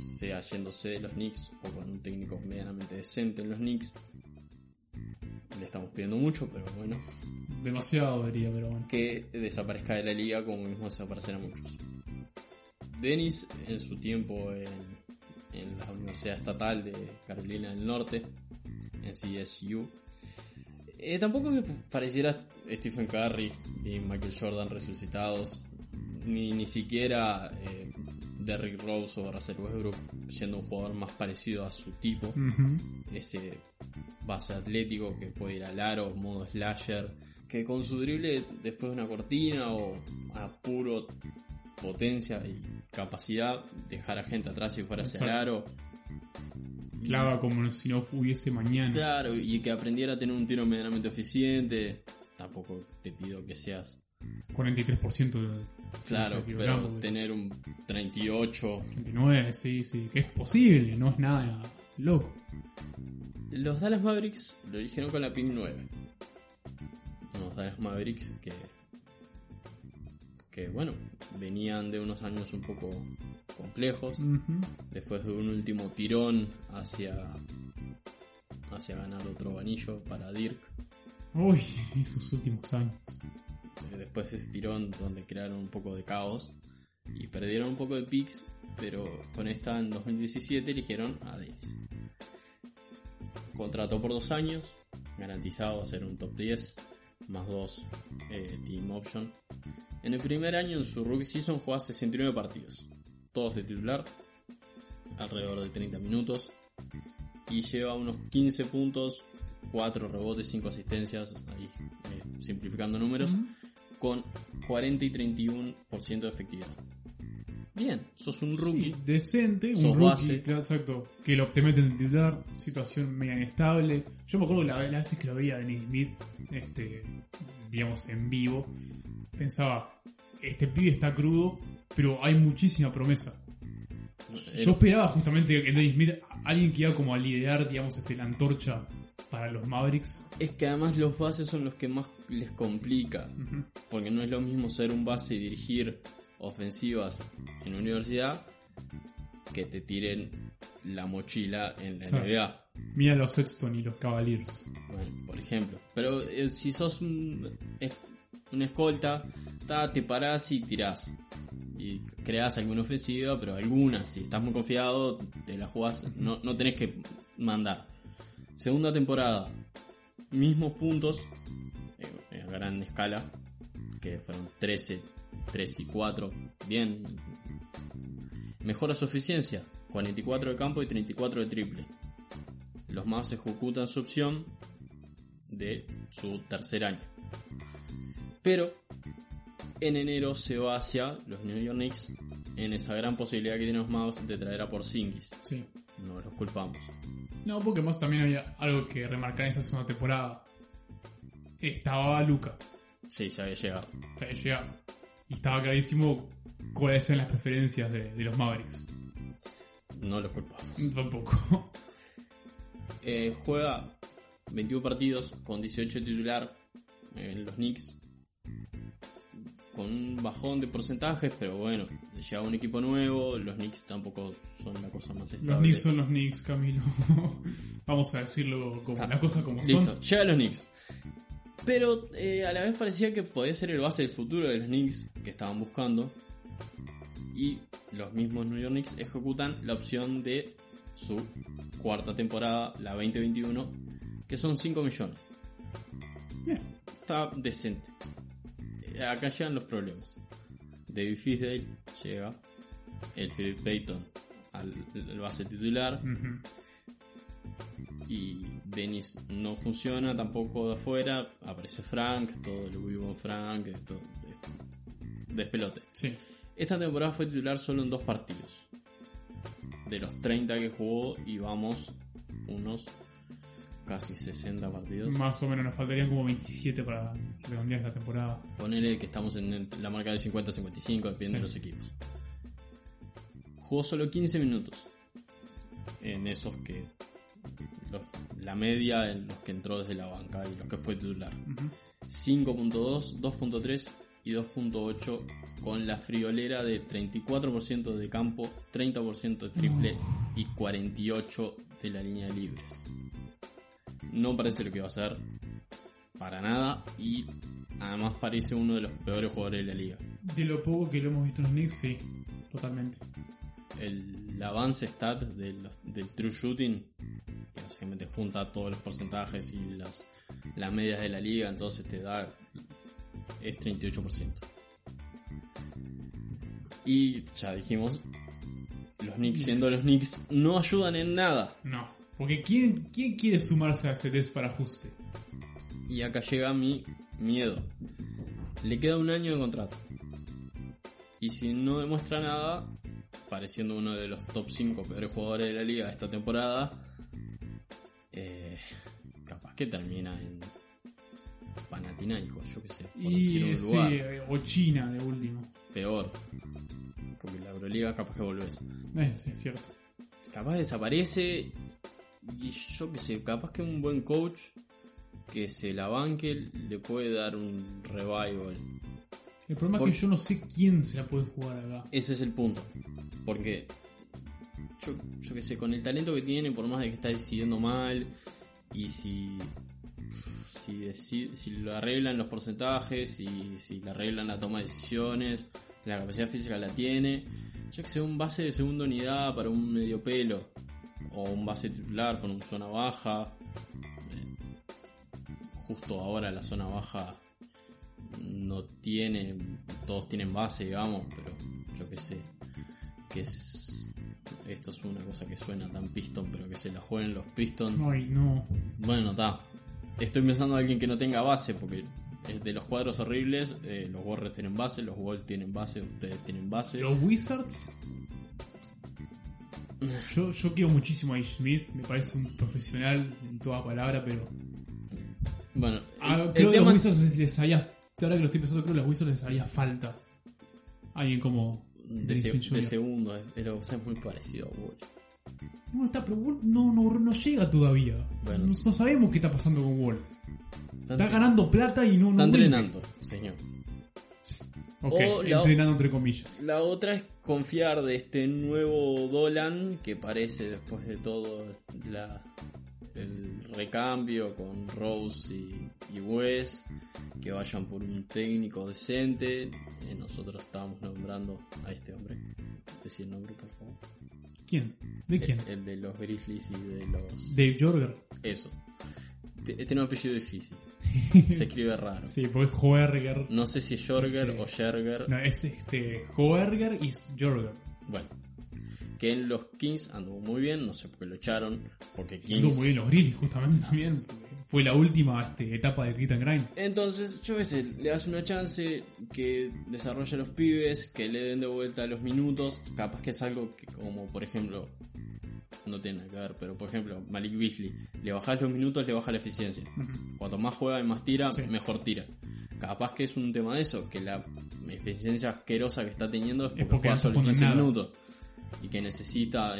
sea yéndose de los Knicks o con un técnico medianamente decente en los Knicks. Le estamos pidiendo mucho, pero bueno, Demasiado diría, pero bueno. que desaparezca de la liga como mismo desaparecerán muchos. Dennis, en su tiempo en, en la Universidad Estatal de Carolina del Norte, en CSU. Eh, tampoco me pareciera Stephen Curry y Michael Jordan resucitados, ni, ni siquiera eh, Derrick Rose o Russell Westbrook siendo un jugador más parecido a su tipo, ese base atlético que puede ir al aro, modo slasher, que con su drible después de una cortina o a puro potencia y capacidad dejar a gente atrás si fuera hacia el aro. Clava como si no hubiese mañana. Claro, y que aprendiera a tener un tiro medianamente eficiente. Tampoco te pido que seas 43% de. Claro, de pero tener un 38. 39, sí, sí, que es posible, no es nada loco. Los Dallas Mavericks lo eligieron con la pick 9. Los Dallas Mavericks que. Que bueno, venían de unos años un poco complejos. Después de un último tirón hacia. hacia ganar otro anillo para Dirk. Uy, esos últimos años. Eh, después de ese tirón donde crearon un poco de caos y perdieron un poco de picks, pero con esta en 2017 eligieron a Davis. Contrató por dos años, garantizado a ser un top 10, más dos eh, team option. En el primer año en su rookie season jugó 69 partidos, todos de titular, alrededor de 30 minutos, y lleva unos 15 puntos, 4 rebotes, 5 asistencias, ahí eh, simplificando números, con 40 y 31% de efectividad. Bien, sos un rookie. Sí, decente, un rookie, base. claro, exacto. Que lo te meten en titular, situación media inestable. Yo me acuerdo que la, las veces que lo veía a Dennis Smith, este, digamos, en vivo, pensaba, este pibe está crudo, pero hay muchísima promesa. Yo esperaba justamente en Dennis Smith alguien que iba como a liderar, digamos, este, la antorcha para los Mavericks. Es que además los bases son los que más les complica. Porque no es lo mismo ser un base y dirigir ofensivas en universidad que te tiren la mochila en la Sí. NBA. Mira los Sexton y los Cavaliers. Bueno, por ejemplo. Pero eh, si sos un, una escolta, ta, te parás y tirás. Y creas alguna ofensiva, pero alguna, si estás muy confiado, te la jugás. No, no tenés que mandar. Segunda temporada, mismos puntos, eh, a gran escala, que fueron 13, 3 y 4. Bien. Mejora su eficiencia, 44 de campo y 34 de triple. Los Mavs ejecutan su opción de su tercer año. Pero en enero se va hacia los New York Knicks en esa gran posibilidad que tienen los Mavs de traer a Porzingis. Sí. No los culpamos. No, porque más también había algo que remarcar en esa segunda temporada. Estaba Luca, Sí, ya había llegado. que había llegado. Y estaba clarísimo cuáles eran las preferencias de, de los Mavericks. No los culpamos. Tampoco. Eh, juega 21 partidos con 18 titular en los Knicks. Con un bajón de porcentajes, pero bueno, llega un equipo nuevo. Los Knicks tampoco son la cosa más estable. Los Knicks son los Knicks, Camilo. Vamos a decirlo como Está. las cosas como Listo, son. llega los Knicks. Pero eh, a la vez parecía que podía ser el base del futuro de los Knicks que estaban buscando. Y los mismos New York Knicks ejecutan la opción de su cuarta temporada, la 2021, que son 5 millones. Bien. Está decente. Acá llegan los problemas. David Fisdale llega, el Philip Payton al, al base titular y Dennis no funciona tampoco de afuera, aparece Frank, todo lo vivo con Frank, esto, eh, despelote. Sí. Esta temporada fue titular solo en dos partidos. De los 30 que jugó íbamos unos casi 60 partidos. Más o menos nos faltarían como 27 para redondear esta temporada. Ponele que estamos en la marca de 50-55, depende Sí. de los equipos. Jugó solo 15 minutos. En esos que. los- la media en los que entró desde la banca y los que fue titular. Ujú. 5.2, 2.3 y 2.8 con la friolera de 34% de campo, 30% de triple y 48% de la línea de libres. No parece lo que va a ser para nada y además parece uno de los peores jugadores de la liga. De lo poco que lo hemos visto en los Knicks, sí. Totalmente. El avance stat de los- del true shooting que básicamente junta todos los porcentajes y las, las medias de la liga, entonces te da es 38%. Y ya dijimos, los Knicks, siendo los Knicks, no ayudan en nada. No. Porque ¿quién, quién quiere sumarse a ese test para ajuste? Y acá llega mi miedo. Le queda un año de contrato. Y si no demuestra nada, pareciendo uno de los top 5 peores jugadores de la liga esta temporada, eh, capaz que termina en Panathinaikos, yo qué sé, por decir Y un sí, lugar o China de último. peor. Porque la Euroliga capaz que volvés. Eh, sí, es cierto. Capaz desaparece y yo qué sé, capaz que un buen coach que se la banque le puede dar un revival. El problema es que yo no sé quién se la puede jugar acá. Ese es el punto. Porque yo, yo qué sé, con el talento que tiene, por más de que está decidiendo mal, y si si, si lo arreglan los porcentajes, y si le arreglan la toma de decisiones, la capacidad física la tiene, yo que sé, un base de segunda unidad para un medio pelo, o un base titular con una zona baja. eh, Justo ahora la zona baja no tiene, todos tienen base, digamos, pero yo que sé, que es, esto es una cosa que suena tan piston, pero que se la jueguen los Pistons. Ay, no. Bueno, está. Estoy pensando en alguien que no tenga base, porque de los cuadros horribles, eh, los Warriors tienen base, los Wolves tienen base, ustedes tienen base. Los Wizards. Yo, yo quiero muchísimo a Ish Smith, me parece un profesional en toda palabra, pero. Bueno, Ah, el, creo el que los Wizards les haría. Ahora que lo estoy pensando, creo que los Wizards les haría falta. Alguien como. de, se- de segundo, eh, pero o sea, es muy parecido a. No está, pero Wall no, no, no llega todavía. Bueno. No, no sabemos qué está pasando con Wall. Está, Está ganando plata y no. no está vuelve. entrenando, señor. O la- entrenando entre comillas. La otra es confiar de este nuevo Dolan que parece después de todo la, el recambio con Rose y, y Wes que vayan por un técnico decente. Eh, nosotros estábamos nombrando a este hombre. Decir el nombre, por favor. ¿Quién? ¿De quién? El, el de los Grizzlies y de los... Dave Jorger. Eso. Tiene un apellido difícil. Se escribe raro. Sí, porque es Joerger. No sé si es Jorger Sí. o Scherger. No, es este. Joerger y Jorger. Bueno, que en los Kings anduvo muy bien, no sé por qué lo echaron, porque Anduvo Kings... muy bien los Grizzlies justamente también. Fue la última este, etapa de Grit and Grind. Entonces, yo qué sé, le das una chance que desarrolle a los pibes, que le den de vuelta los minutos, capaz que es algo que como por ejemplo, no tiene nada que ver, pero por ejemplo, Malik Beasley, le bajas los minutos, le baja la eficiencia. Cuanto más juega y más tira, Sí. mejor tira. Capaz que es un tema de eso, que la eficiencia asquerosa que está teniendo es porque, porque juega solo jugando 15 nada. minutos. Y que necesita,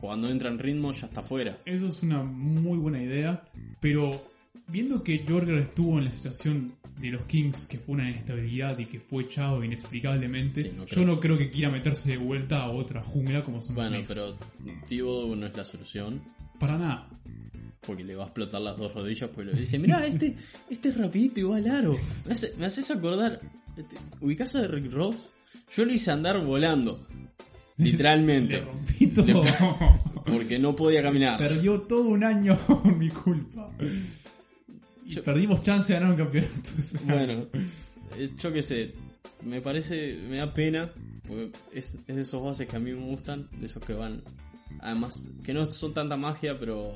cuando entra en ritmo, ya está fuera. Eso es una muy buena idea. Pero viendo que Jorger estuvo en la situación de los Kings, que fue una inestabilidad y que fue echado inexplicablemente, Sí, no yo no creo que quiera meterse de vuelta a otra jungla como son Bueno, los pero Thibodeau no es la solución. Para nada. Porque le va a explotar las dos rodillas, pues le dice, mira, este, este es rapidito igual aro. Me, hace- me haces acordar, este, ¿ubicás a Rick Ross? Yo lo hice andar volando. Le Literalmente. rompí todo. Porque no podía caminar. Perdió todo un año por mi culpa. Y Yo- perdimos chance de ganar un campeonato. Bueno, eh, yo qué sé, me parece, me da pena, porque es, es de esos bases que a mí me gustan, de esos que van, además, que no son tanta magia, pero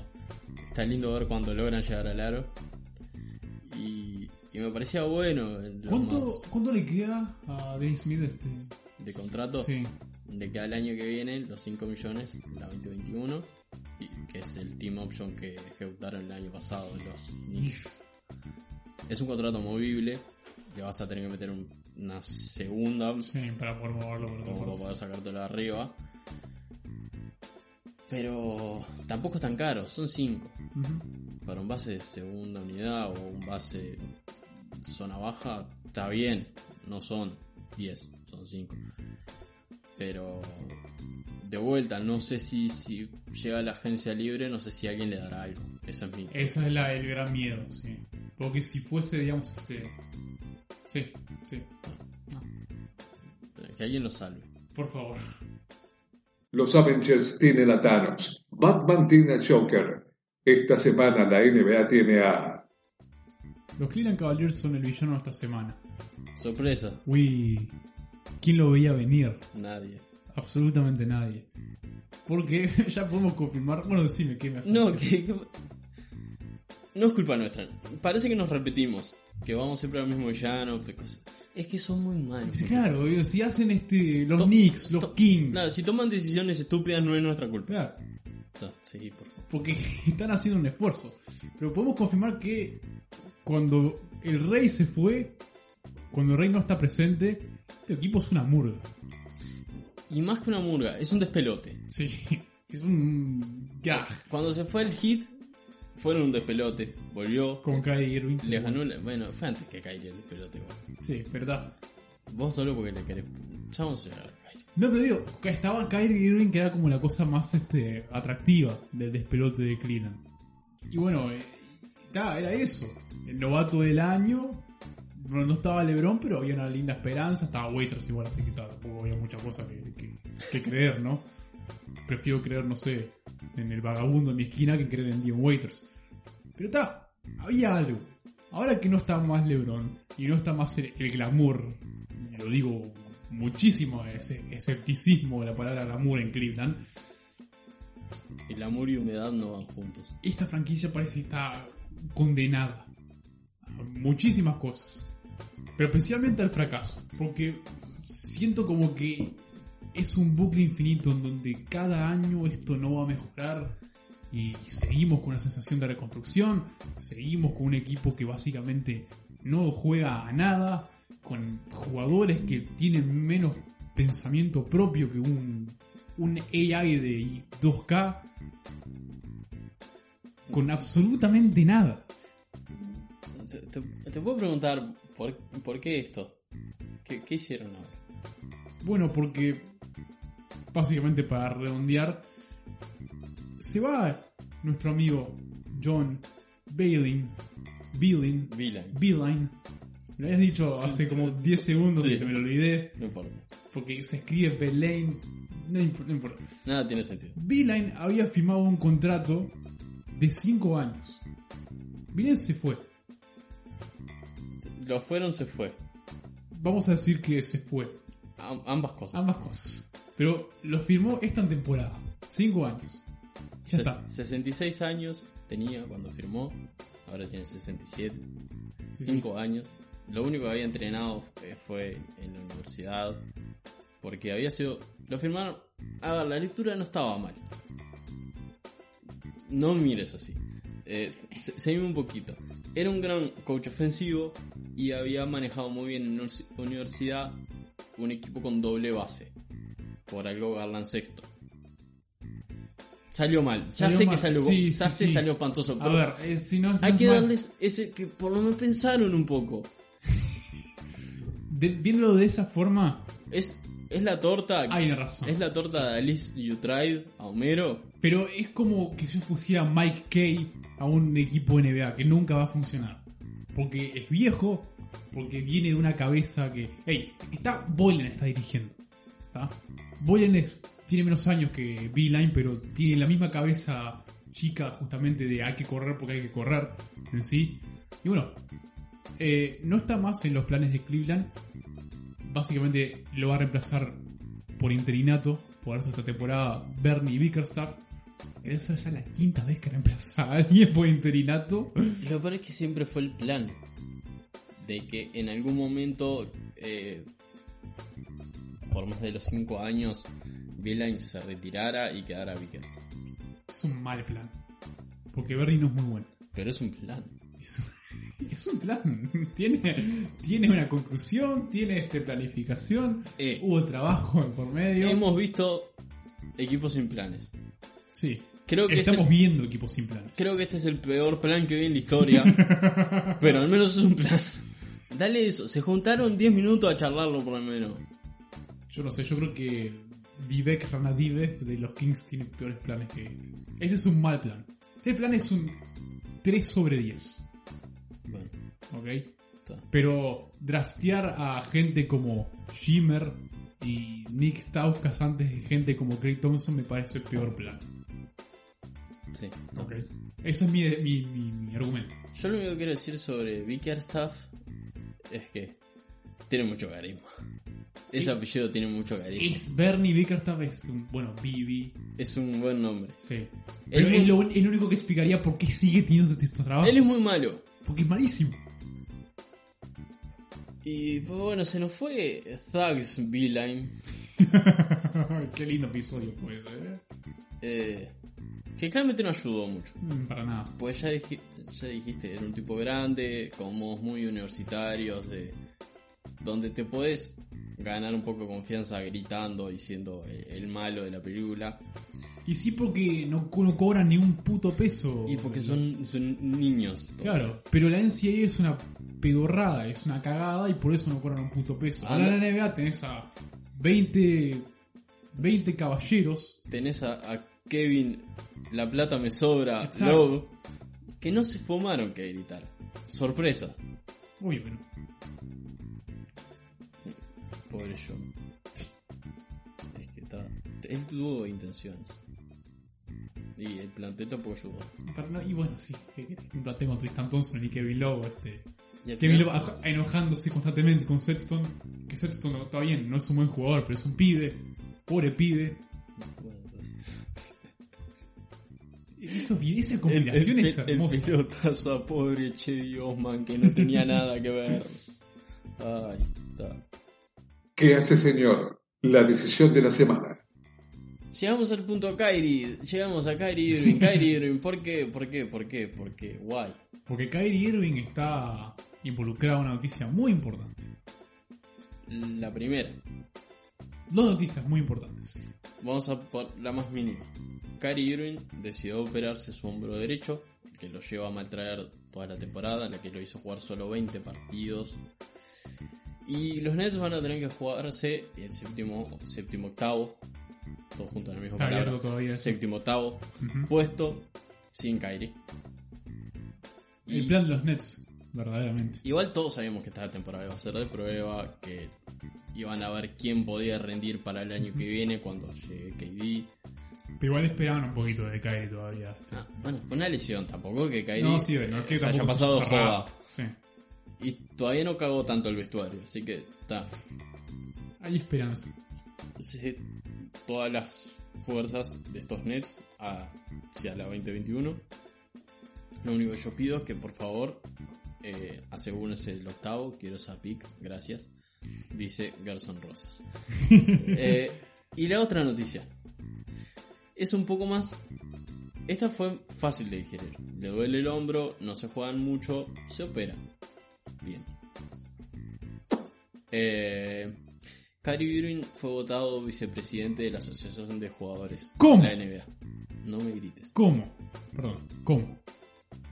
está lindo ver cuando logran llegar al aro. Y, y me parecía bueno ¿Cuánto, ¿Cuánto le queda a Dennis Smith este? de contrato, Sí. de que al año que viene los 5 millones, la 2021, y que es el team option que ejecutaron el año pasado los Knicks. Es un contrato movible, le vas a tener que meter un- una segunda Sí, para poder moverlo por para poder sacártelo de arriba. Pero tampoco es tan caro, son 5. Ujú. Para un base de segunda unidad o un base zona baja, está bien, no son 10, son 5. Pero de vuelta, no sé si, si llega la agencia libre, no sé si alguien le dará algo. Esa es mi. Ese es la, el gran miedo, sí. Porque si fuese, digamos, este. Sí, sí. No, Que alguien lo salve. por favor. Los Avengers tienen a Thanos. Batman tiene a Joker. Esta semana la NBA tiene a... Los Cleveland Cavaliers son el villano de esta semana. Sorpresa. Uy, ¿quién lo veía venir? Nadie. Absolutamente nadie. Porque ya podemos confirmar. Bueno, decime qué me hace. No, que, No es culpa nuestra. Parece que nos repetimos. Que vamos siempre al mismo villano. cosas- Es que son muy malos. Claro, si hacen este los To- Knicks, los Kings. Claro, si toman decisiones estúpidas no es nuestra culpa. Claro, Está, Sí, por favor. porque están haciendo un esfuerzo. Pero podemos confirmar que cuando el rey se fue, cuando el rey no está presente, este equipo es una murga. Y más que una murga, es un despelote. Sí, es un gag Cuando se fue el hit, fueron un despelote. Volvió, con Kyrie Irving. les ganó. la- Bueno, fue antes que Kyrie el despelote. igual. Sí, verdad. Vos solo porque le querés. Ya vamos a llegar a Kyrie. No, pero digo, estaba Kyrie Irving que era como la cosa más este, atractiva del despelote de Cleveland. Y bueno, eh, ta, era eso. El novato del año. Bueno, no estaba LeBron, pero había una linda esperanza. Estaba Waiters igual, así que ta, tampoco había mucha cosa que, que- que creer, ¿no? Prefiero creer, no sé, en el vagabundo en mi esquina que creer en Dion Waiters. Pero está, había algo. Ahora que no está más LeBron y no está más el, el glamour, lo digo muchísimo, ese escepticismo de la palabra glamour en Cleveland, El amor y humedad no van juntos. esta franquicia parece que está condenada a muchísimas cosas. Pero especialmente al fracaso. Porque siento como que es un bucle infinito en donde cada año esto no va a mejorar. Y seguimos con una sensación de reconstrucción. Seguimos con un equipo que básicamente no juega a nada. Con jugadores que tienen menos pensamiento propio que un, un AI de 2K con absolutamente nada. Te, te- te puedo preguntar por, por qué esto. ¿Qué, qué hicieron ahora? Bueno, porque básicamente para redondear, se va nuestro amigo John Bailin, Villain. Beeline. Me lo habías dicho Sí. hace como 10 segundos Sí. que me lo olvidé, No importa. porque se escribe Belaine, no importa. Nada tiene sentido. Beeline había firmado un contrato de 5 años. Bien se fue. Lo fueron, se fue. Vamos a decir que se fue. Am- ambas cosas. Ambas cosas. Pero lo firmó esta temporada. 5 años. Ya Ses- está. 66 años tenía cuando firmó. Ahora tiene 67. Sí, 5 años. Lo único que había entrenado fue, fue en la universidad. Porque había sido. Lo firmaron. A ver, la lectura no estaba mal. No mires así. Eh, se- seguime un poquito. Era un gran coach ofensivo y había manejado muy bien en la univers- universidad un equipo con doble base. Por algo Garland sexto. Salió mal. Ya Salió sé mal. que salió, Sí, ya sí, sé sí. salió espantoso. A ver, eh, si no hay que mal- darles ese que por lo menos pensaron un poco. de- viéndolo de esa forma, Es, es la torta. hay una razón. Es la torta de Alice You Tried a Homero. Pero es como que yo pusiera Mike Kay a un equipo NBA que nunca va a funcionar. Porque es viejo, porque viene de una cabeza que. Hey, está. Boylan está dirigiendo. ¿tá? Boylan es- tiene menos años que Beeline, pero tiene la misma cabeza chica justamente de hay que correr porque hay que correr en sí. Y bueno, eh, no está más en los planes de Cleveland. Básicamente lo va a reemplazar por interinato, por eso esta temporada, Bernie Bickerstaff. Que debe ser ya la quinta vez que reemplaza a alguien por interinato. Lo peor es que siempre fue el plan. De que en algún momento, eh, por más de los 5 años, Beeline se retirara y quedara Bickerstaff. Es un mal plan. Porque Bernie no es muy bueno. Pero es un plan. Es, es un plan. Tiene, tiene una conclusión, tiene este planificación. Eh, Hubo trabajo por medio. hemos visto equipos sin planes. Sí. Creo que, es Estamos el- viendo equipos sin planes. creo que este es el peor plan que vi en la historia. pero al menos es un plan. Dale eso, se juntaron 10 minutos a charlarlo por lo menos. Yo no sé, yo creo que Vivek Ranadive de los Kings tiene peores planes que este. Este es un mal plan. Este plan es un 3 sobre 10. ¿Ok? Pero draftear a gente como Shimmer Y Nick Stauskas antes de gente como Craig Thompson me parece el peor plan. Sí. Ok. Ese es mi, mi, mi- mi argumento. Yo lo único que quiero decir sobre Bickerstaff es que tiene mucho carisma. Ese Es- apellido tiene mucho carisma. Es Bernie Bickerstaff es un, bueno, BB, Es un buen nombre. sí. Pero es, lo, es lo único que explicaría por qué sigue teniendo estos trabajos. Él es muy malo. Porque es malísimo. Y pues bueno, se nos fue Thugs Beeline. qué lindo episodio fue ese, ¿eh? Eh, que claramente no ayudó mucho. Mm, Para nada. Pues ya, dij- ya dijiste, era un tipo grande, con modos muy universitarios, de donde te podés ganar un poco de confianza gritando y siendo el, el malo de la película. Y sí porque no, no cobran ni un puto peso. Y porque son, son niños. Claro, pero la NCAA es una pedorrada, es una cagada y por eso no cobran un puto peso. Ah, Ahora en la NBA tenés a 20, 20 caballeros. Tenés a, a Kevin, la plata me sobra. Love, que no se fumaron que gritar. Sorpresa. Que no. Pobre yo. Es que está. Él tuvo intenciones. Y el plantel tampoco ayudó. Pero y bueno, sí, que empate con Tristan Thompson y Kevin Love. Este. Y aj- enojándose constantemente con Sexton. Que Sexton no- está bien, no es un buen jugador, pero es un pibe. Pobre pibe. Eso, esa combinación el, es el- el hermosa. pelotazo a pobre Chedi Osman que no tenía nada que ver. Ay, está. ¿Qué hace, señor? La decisión de la semana. Llegamos al punto Kyrie. Llegamos a Kyrie Irving. Kyrie Irving. ¿Por qué? ¿Por qué? ¿Por qué? ¿Por qué? Guay. Porque Kyrie Irving está involucrado en una noticia muy importante. La primera. Dos noticias muy importantes. Vamos a por la más mínima. Kyrie Irving decidió operarse su hombro derecho, que lo lleva a maltraer toda la temporada, la que lo hizo jugar solo 20 partidos. Y los Nets van a tener que jugarse el séptimo, séptimo octavo, todos juntos en misma Está palabra. todavía. Séptimo octavo, puesto sin Kyrie. Y- El plan de los Nets, verdaderamente. Igual todos sabíamos que esta temporada iba a ser de prueba, que iban a ver quién podía rendir para el año que viene cuando llegue KD. Pero igual esperaban un poquito de Kyrie todavía. este. Ah, bueno, fue una lesión, tampoco que Kyrie no, sí, no es que se haya pasado joda. Sí. Y todavía no cagó tanto el vestuario, así que está. Hay esperanza. Se- Todas las fuerzas de estos Nets hacia la 2021. Lo único que yo pido es que por favor eh, asegúrense el octavo, quiero esa pick, gracias. Dice Gerson Rosas. Eh, y la otra noticia. Es un poco más... Esta fue fácil de digerir. Le duele el hombro, no se juegan mucho, se opera. Bien. Eh, Kyrie Irving fue votado vicepresidente de la Asociación de Jugadores ¿Cómo? de la NBA. No me grites. ¿Cómo? Perdón, ¿cómo?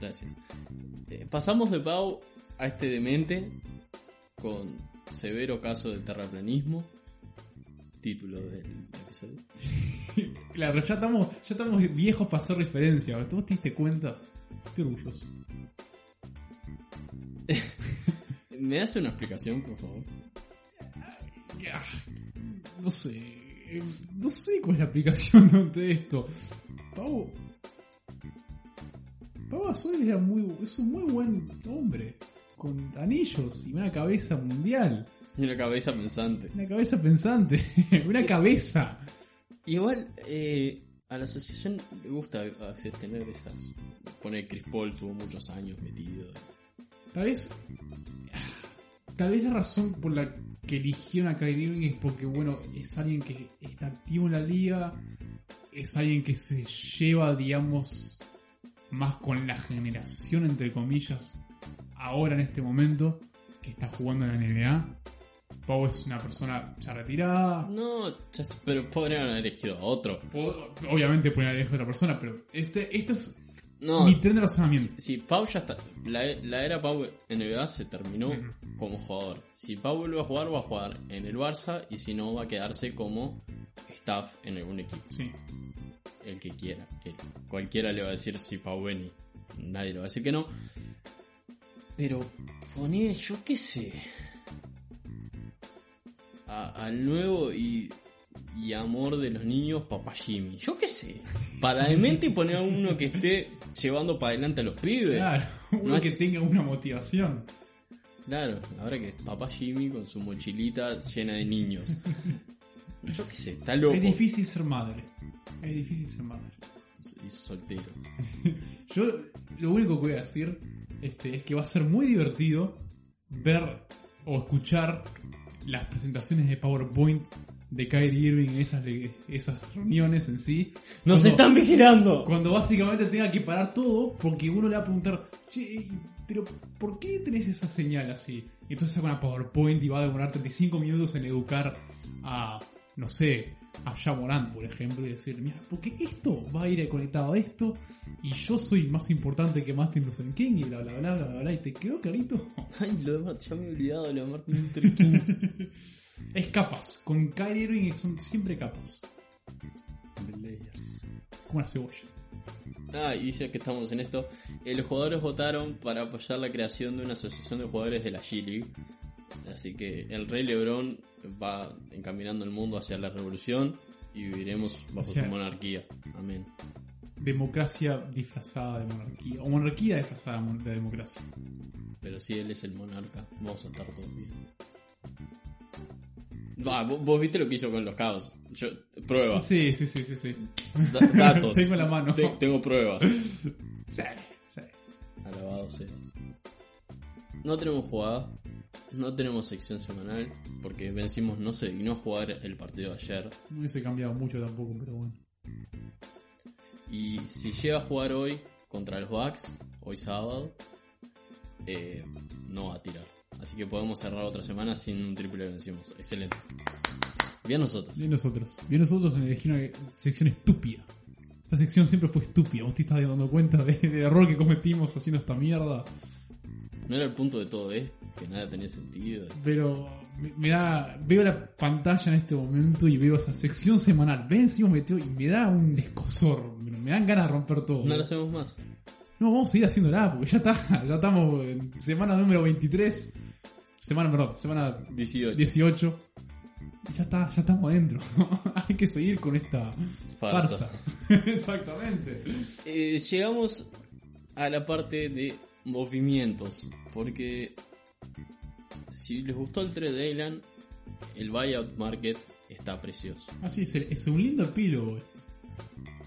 Gracias. Eh, pasamos de Pau a este demente con severo caso de terraplanismo. Título del episodio. Claro, ya estamos, ya estamos viejos para hacer referencia. ¿Vos te diste cuenta? Estoy orgulloso. ¿Me hace una explicación, por favor? Ah, No sé. eh, No sé cuál es la aplicación de esto. Pau. Pau Gasol era muy, es un muy buen hombre. Con anillos y una cabeza mundial. Y una cabeza pensante. Una cabeza pensante. una cabeza. Igual, eh, a la asociación le gusta a veces tener esas. Pone Chris Paul tuvo muchos años metido. Tal vez. Tal vez la razón por la que eligieron a Kyrie Irving es porque, bueno, es alguien que está activo en la liga. Es alguien que se lleva, digamos, más con la generación, entre comillas, ahora en este momento, que está jugando en la NBA. Pau es una persona ya retirada. No, pero podrían haber elegido a otro. Obviamente pueden elegir a otra persona, pero este, este es No, mi tren de razonamiento. si, si Pau ya está. La, la era Pau en NBA se terminó como jugador. Si Pau vuelve a jugar, va a jugar en el Barça y si no, va a quedarse como staff en algún equipo. Sí. el que quiera. él. Cualquiera le va a decir si Pau Beni. Nadie le va a decir que no. Pero poné, yo qué sé. a- al nuevo y, y amor de los niños, Papá Jimmy. Yo qué sé. Para de mente poner a uno que esté llevando para adelante a los pibes. Claro, uno No es- que tenga una motivación. Claro, ahora que es Papá Jimmy con su mochilita llena de niños. Yo qué sé, está loco. Es difícil ser madre. Es difícil ser madre. Y soltero. Yo lo único que voy a decir este, es que va a ser muy divertido ver o escuchar las presentaciones de PowerPoint de Kyrie Irving, esas, esas reuniones en sí. ¡Nos Cuando- están vigilando! Cuando básicamente tenga que parar todo porque uno le va a preguntar, che, pero ¿por qué tenés esa señal así? Y entonces saca una PowerPoint y va a demorar 35 minutos en educar a, no sé, a Jamoran, por ejemplo, y decir, mira, porque esto va a ir conectado a esto y yo soy más importante que Martin Luther King y bla bla bla bla bla, bla, y te quedó clarito. Ay, lo de Martin, ya me he olvidado de lo de Martin Luther King. es capas, con Kyrie Irving son siempre capas, The Layers. como una cebolla. Ah, y ya que estamos en esto, eh, los jugadores votaron para apoyar la creación de una asociación de jugadores de la G-League. Así que el Rey Lebron va encaminando el mundo hacia la revolución y viviremos bajo Hacia- su monarquía. Amén. Democracia disfrazada de monarquía, o monarquía disfrazada de democracia. Pero si él es el monarca, vamos a estar todos bien. Va, vos, vos viste lo que hizo con los caos. Yo, pruebas, Sí, sí, sí, sí, sí. da- datos. Tengo en la mano. Te- tengo pruebas. Sí, sí. Alabado seas. No tenemos jugada, no tenemos sección semanal, porque vencimos no se dignó jugar el partido de ayer. No hubiese cambiado mucho tampoco, pero bueno. Y si llega a jugar hoy contra los Bucks, hoy sábado, eh, no va a tirar. Así que podemos cerrar otra semana sin un triple que vencimos. Excelente. Bien nosotros. Bien nosotros. Bien nosotros en elegir una sección estúpida. Esta sección siempre fue estúpida. Vos te estás dando cuenta de- del error que cometimos haciendo esta mierda. No era el punto de todo esto, que nada tenía sentido. Pero me, me da. Veo la pantalla en este momento y veo esa sección semanal. Ven si metió y me da un descosor. Me, me dan ganas de romper todo. No lo hacemos más. No, vamos a seguir haciéndola porque ya está. Ya estamos en semana número 23. Semana, perdón, semana 18. 18. Y ya está, ya estamos adentro. Hay que seguir con esta Farsa. farsa. Exactamente. Eh, llegamos a la parte de movimientos, porque si les gustó el trade deadline, el buyout market está precioso. Así es, es un lindo epílogo esto.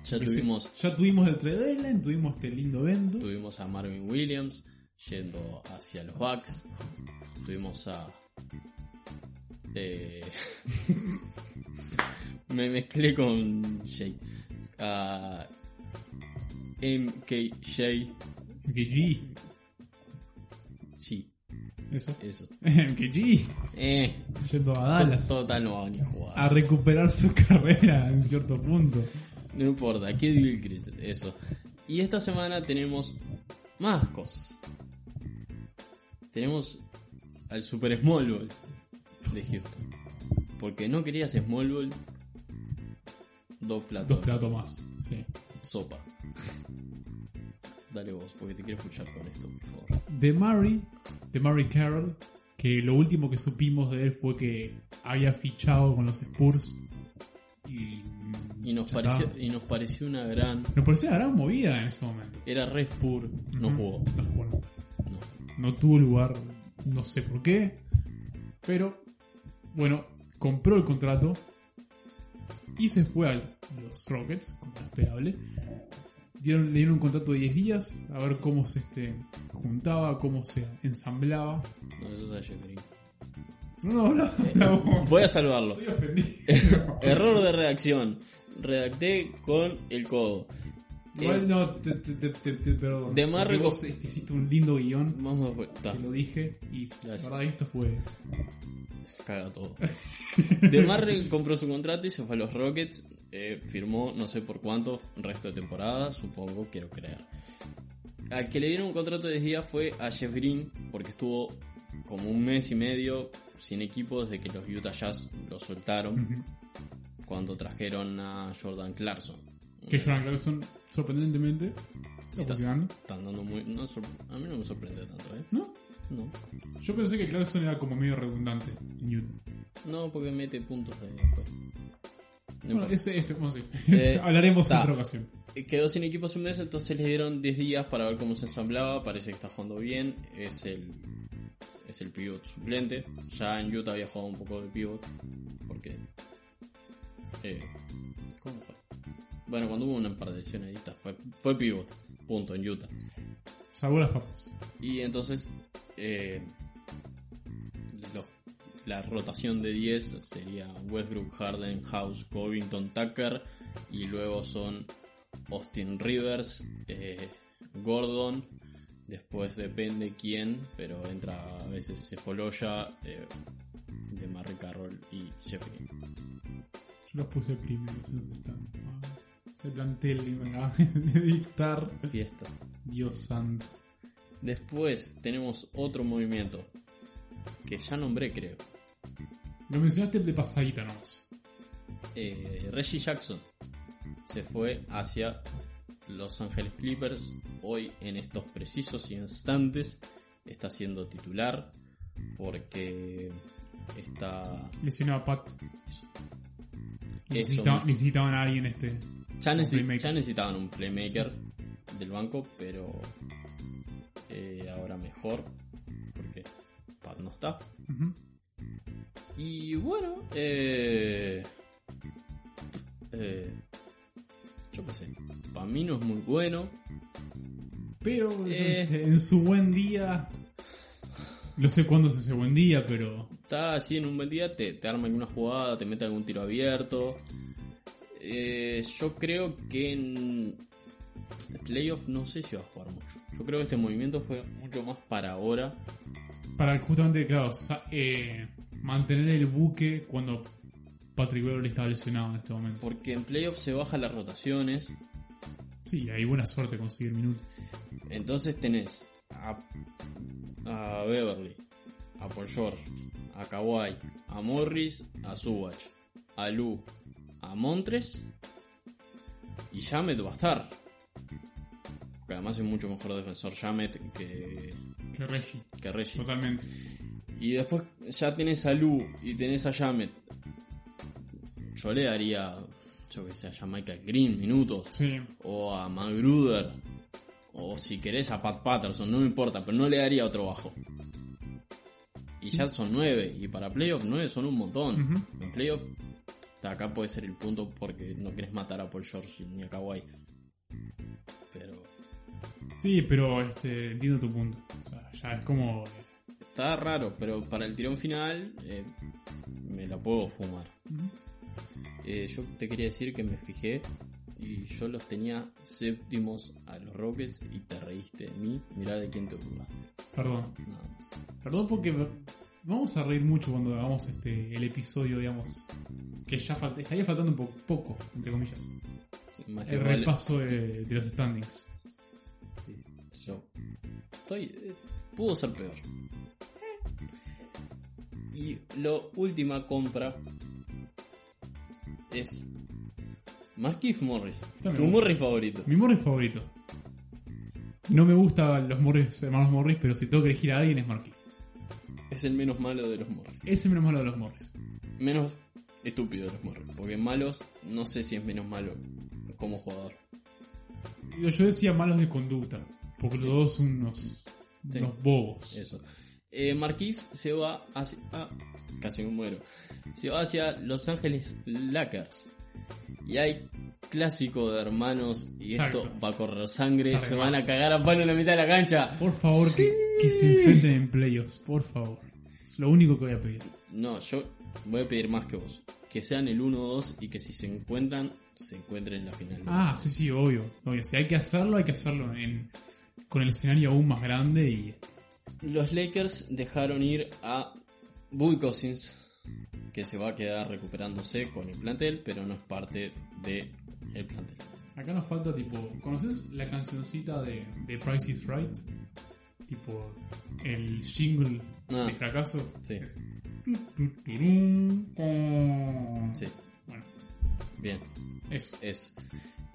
Ya Porque tuvimos, se- ya tuvimos el trade deadline, tuvimos este lindo evento. tuvimos a Marvin Williams yendo hacia los Bucks, tuvimos a... eh, me mezclé con Jay. A MKJ MKG. G. Eso. Eso. MKG. Eh, Yendo a Dallas. total no va ni a A jugar. recuperar su carrera en cierto punto. No importa, ¿qué Chris? Eso. Y esta semana tenemos más cosas. Tenemos al Super Small Ball de Houston. Porque no querías Small Ball. Dos platos. Dos platos más. Sí. Sopa. Dale vos, porque te quiero escuchar con esto, por favor. De Murray, de Murray Carroll, que lo último que supimos de él fue que había fichado con los Spurs. Y, Y nos, pareció, y nos pareció una gran. Nos pareció una gran movida en ese momento. Era Red Spur, no jugó. No jugó nunca. No. Tuvo lugar, no sé por qué. Pero, bueno, compró el contrato y se fue a los Rockets, como era esperable. Dieron, le dieron un contrato de 10 días a ver cómo se este, juntaba, cómo se ensamblaba. No, eso es. No, no, no, no, Voy a salvarlo. estoy ofendido. Error de redacción. Redacté con el codo. Igual Eh, no, te, te, te, te-. De vos, este, hiciste un lindo guion, Vamos a está, te lo dije, y la Gracias. verdad esto fue... caga todo. De Marre compró su contrato y se fue a los Rockets. eh, firmó no sé por cuánto resto de temporada, supongo, quiero creer. Al que le dieron un contrato de 10 días fue a Jeff Green, porque estuvo como un mes y medio sin equipo desde que los Utah Jazz lo soltaron cuando trajeron a Jordan Clarkson. Que Jordan Clarkson, sorprendentemente, está funcionando. Están dando muy. no a mí no me sorprende tanto, ¿eh? ¿No? No. Yo pensé que Clarkson era como medio redundante en Utah. No, porque mete puntos de después. No Bueno, ese, este, bueno, sí. Eh, Hablaremos en otra ocasión. Quedó sin equipo hace un mes, entonces le dieron 10 días para ver cómo se ensamblaba. Parece que está jugando bien. Es el, es el pivot suplente. Ya en Utah había jugado un poco de pivot. Porque. eh, ¿Cómo fue? Bueno, cuando hubo un par de lesiones ahí está, fue, fue pivot. Punto, en Utah. Salvó las papas. Y entonces. eh, los- la rotación de 10 sería Westbrook, Harden, House, Covington, Tucker. Y luego son Austin Rivers, eh, Gordon. Después depende quién, pero entra a veces Cefoloya, eh, de Marry Carroll y Jeffrey. Yo los puse primeros. esos están. Ese plantel y me de dictar. Fiesta. Dios santo. Después tenemos otro movimiento que ya nombré, creo. Lo mencionaste de pasadita nomás. Eh, Reggie Jackson se fue hacia Los Ángeles Clippers. Hoy, en estos precisos instantes, está siendo titular porque está. Lesionó a Pat. Eso. Necesitaban, necesitaban a alguien este. Ya, ya necesitaban un playmaker del banco, pero eh, ahora mejor porque Pat no está. Y bueno, eh, eh, yo qué sé, para mí no es muy bueno. Pero Eh. en su buen día. No sé cuándo es ese buen día, pero. Está así en un buen día, te, te arma alguna jugada, te mete algún tiro abierto. Eh, yo creo que en playoff no sé si va a jugar mucho. Yo creo que este movimiento fue mucho más para ahora. Para justamente, claro, eh, mantener el buque cuando Patrick Beverly estaba lesionado en este momento. Porque en playoff se bajan las rotaciones. Sí, hay buena suerte conseguir minutos. Entonces tenés a, a Beverly, a Paul George, a Kawhi, a Morris, a Subach, a Lu, a Montres y Jamet va a estar. Porque además es mucho mejor defensor Jamet que, Que Reggie. que Reggie. Totalmente. Y después ya tenés a Lu y tenés a Jamet. Yo le daría, yo que sé, a Jamaica Green minutos Sí. o a Magruder, o si querés a Pat Patterson, no me importa, pero no le daría otro bajo. Y ya son nueve, y para playoff nueve son un montón. Ujú. En playoff, acá puede ser el punto porque no querés matar a Paul George ni a Kawhi. Pero Sí, pero este, entiendo tu punto. O sea, ya es como. está raro, pero para el tirón final eh, me la puedo fumar. Eh, yo te quería decir que me fijé y yo los tenía séptimos a los Rockets y te reíste de mí. Mirá de quién te burlaste. Perdón. Nada más. Perdón porque vamos a reír mucho cuando hagamos este el episodio, digamos. Que ya fal- estaría faltando un po- poco, entre comillas. Sí, El vale- repaso de, de los standings. sí, yo estoy. eh, pudo ser peor. Y la última compra es Marquise Morris. Tu bien. Morris favorito. Mi Morris favorito. No me gustan los Morris, hermanos Morris, pero si tengo que elegir a alguien es Marquis. Es el menos malo de los Morris. Es menos malo de los Morris. Menos estúpido de los Morris. Porque malos, no sé si es menos malo como jugador. Yo decía malos de conducta, porque los dos son unos, Sí. unos bobos. Eso. Eh, Marquise se va hacia. ah, casi me muero. Se va hacia Los Ángeles Lakers. Y hay clásico de hermanos y Exacto. esto va a correr sangre. Se van a cagar a palo en la mitad de la cancha. Por favor, que, que se enfrenten en playoffs, por favor. Es lo único que voy a pedir. No, yo voy a pedir más que vos. Que sean el 1-2 y que si se encuentran, se encuentren en la final. Ah, sí, sí, obvio. obvio. Si hay que hacerlo, hay que hacerlo en, con el escenario aún más grande y Los Lakers dejaron ir a Bull Cousins, que se va a quedar recuperándose con el plantel, pero no es parte de el plantel. Acá nos falta tipo. ¿Conoces la cancioncita de, de Price is Right? Tipo el jingle Ah. de fracaso. Sí, sí, Bueno, bien, eso. eso.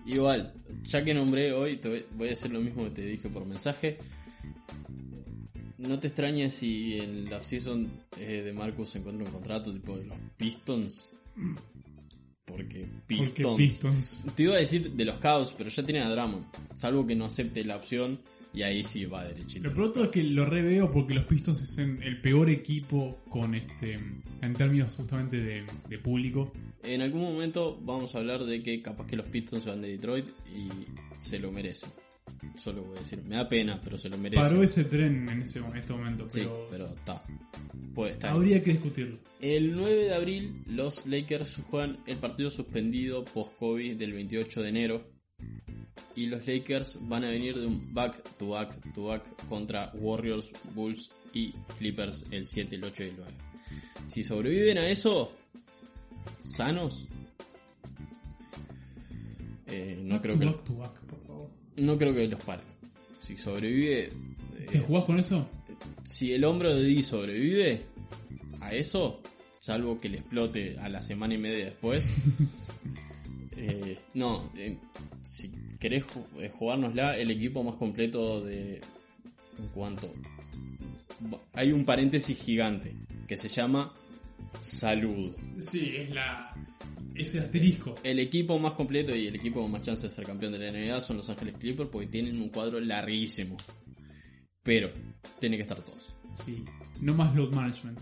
Igual, ya que nombré hoy, te voy- a hacer lo mismo que te dije por mensaje. no te extrañes si en la season eh, de Marcus se encuentra un contrato tipo de los Pistons. Porque Pistons. Porque Pistons. Te iba a decir de los Cavs, pero ya tienen a Drummond. Salvo que no acepte la opción y ahí sí va derechito. Lo pronto es que lo reveo porque los Pistons es el peor equipo con este en términos justamente de, de público. En algún momento vamos a hablar de que capaz que los Pistons se van de Detroit y se lo merecen. Solo voy a decir, me da pena, pero se lo merecen. Paró ese tren en ese en este momento, Sí, pero, pero está. Puede estar. habría que discutirlo. El 9 de abril, los Lakers juegan el partido suspendido post-COVID del 28 de enero. Y los Lakers van a venir de un back-to-back-to-back contra Warriors, Bulls y Clippers el 7, el 8 y el 9. Si sobreviven a eso, sanos, eh, no, Back creo to que, back to back, por favor. no creo que los paren. Si sobrevive, eh, ¿Te jugás con eso? si el hombro de Dee sobrevive a eso, salvo que le explote a la semana y media después, eh, no, eh, si querés eh, jugárnosla, el equipo más completo de... En cuanto... Hay un paréntesis gigante que se llama salud. Sí, es la ese asterisco. El equipo más completo y el equipo con más chance de ser campeón de la NBA son Los Ángeles Clippers porque tienen un cuadro larguísimo. Pero, tiene que estar todos. Sí. No más load management.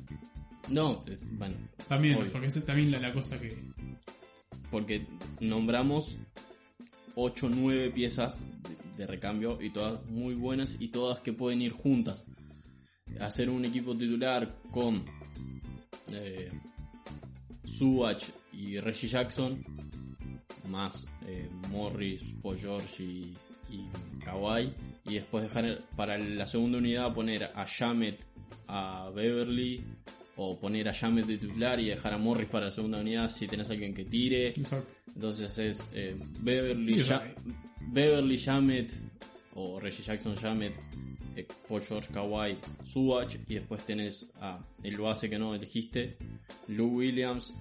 No, es, bueno, También, Obvio. porque esa es también la, la cosa que. Porque nombramos 8 o 9 piezas de, recambio y todas muy buenas y todas que pueden ir juntas. Hacer un equipo titular con eh, Subach y Reggie Jackson, más eh, Morris, Paul George y, y Kawhi, y después dejar para la segunda unidad poner a Jamet, a Beverly, o poner a Jamet de titular y dejar a Morris para la segunda unidad si tenés alguien que tire. Exacto. Entonces es eh, Beverly, Sí, Ja- Beverly Jamet o Reggie Jackson Jamet, eh, Paul George Kawhi, Subach y después tenés a el base que no elegiste, Lou Williams,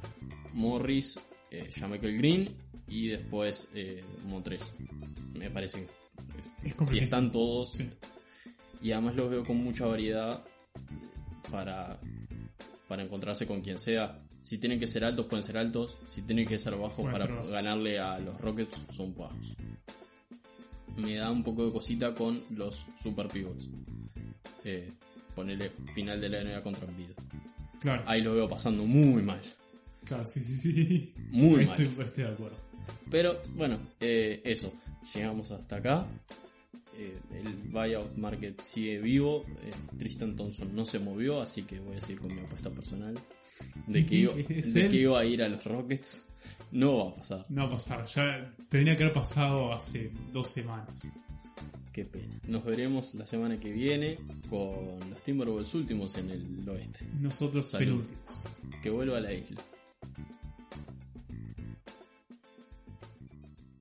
Morris, eh, Green y después eh, Montres. Me parece que Es si están todos Sí. y además los veo con mucha variedad para, para encontrarse con quien sea. Si tienen que ser altos, pueden ser altos. Si tienen que ser bajos para ser ganarle a los Rockets, son bajos. Me da un poco de cosita con los super pivots. Eh, ponerle final de la NBA contra Embiid. Claro, Ahí lo veo pasando muy mal. claro, sí, sí, sí. Muy estoy, mal. estoy de acuerdo. Pero bueno, eh, eso. Llegamos hasta acá. Eh, el buyout market sigue vivo. Eh, Tristan Thompson no se movió, así que voy a seguir con mi apuesta personal. De que, iba, ¿es de que iba a ir a los Rockets. No va a pasar. No va a pasar. Ya tendría que haber pasado hace dos semanas. Qué pena. Nos veremos la semana que viene con los Timberwolves últimos en el oeste. Nosotros Salud. penúltimos. Que vuelva a la isla.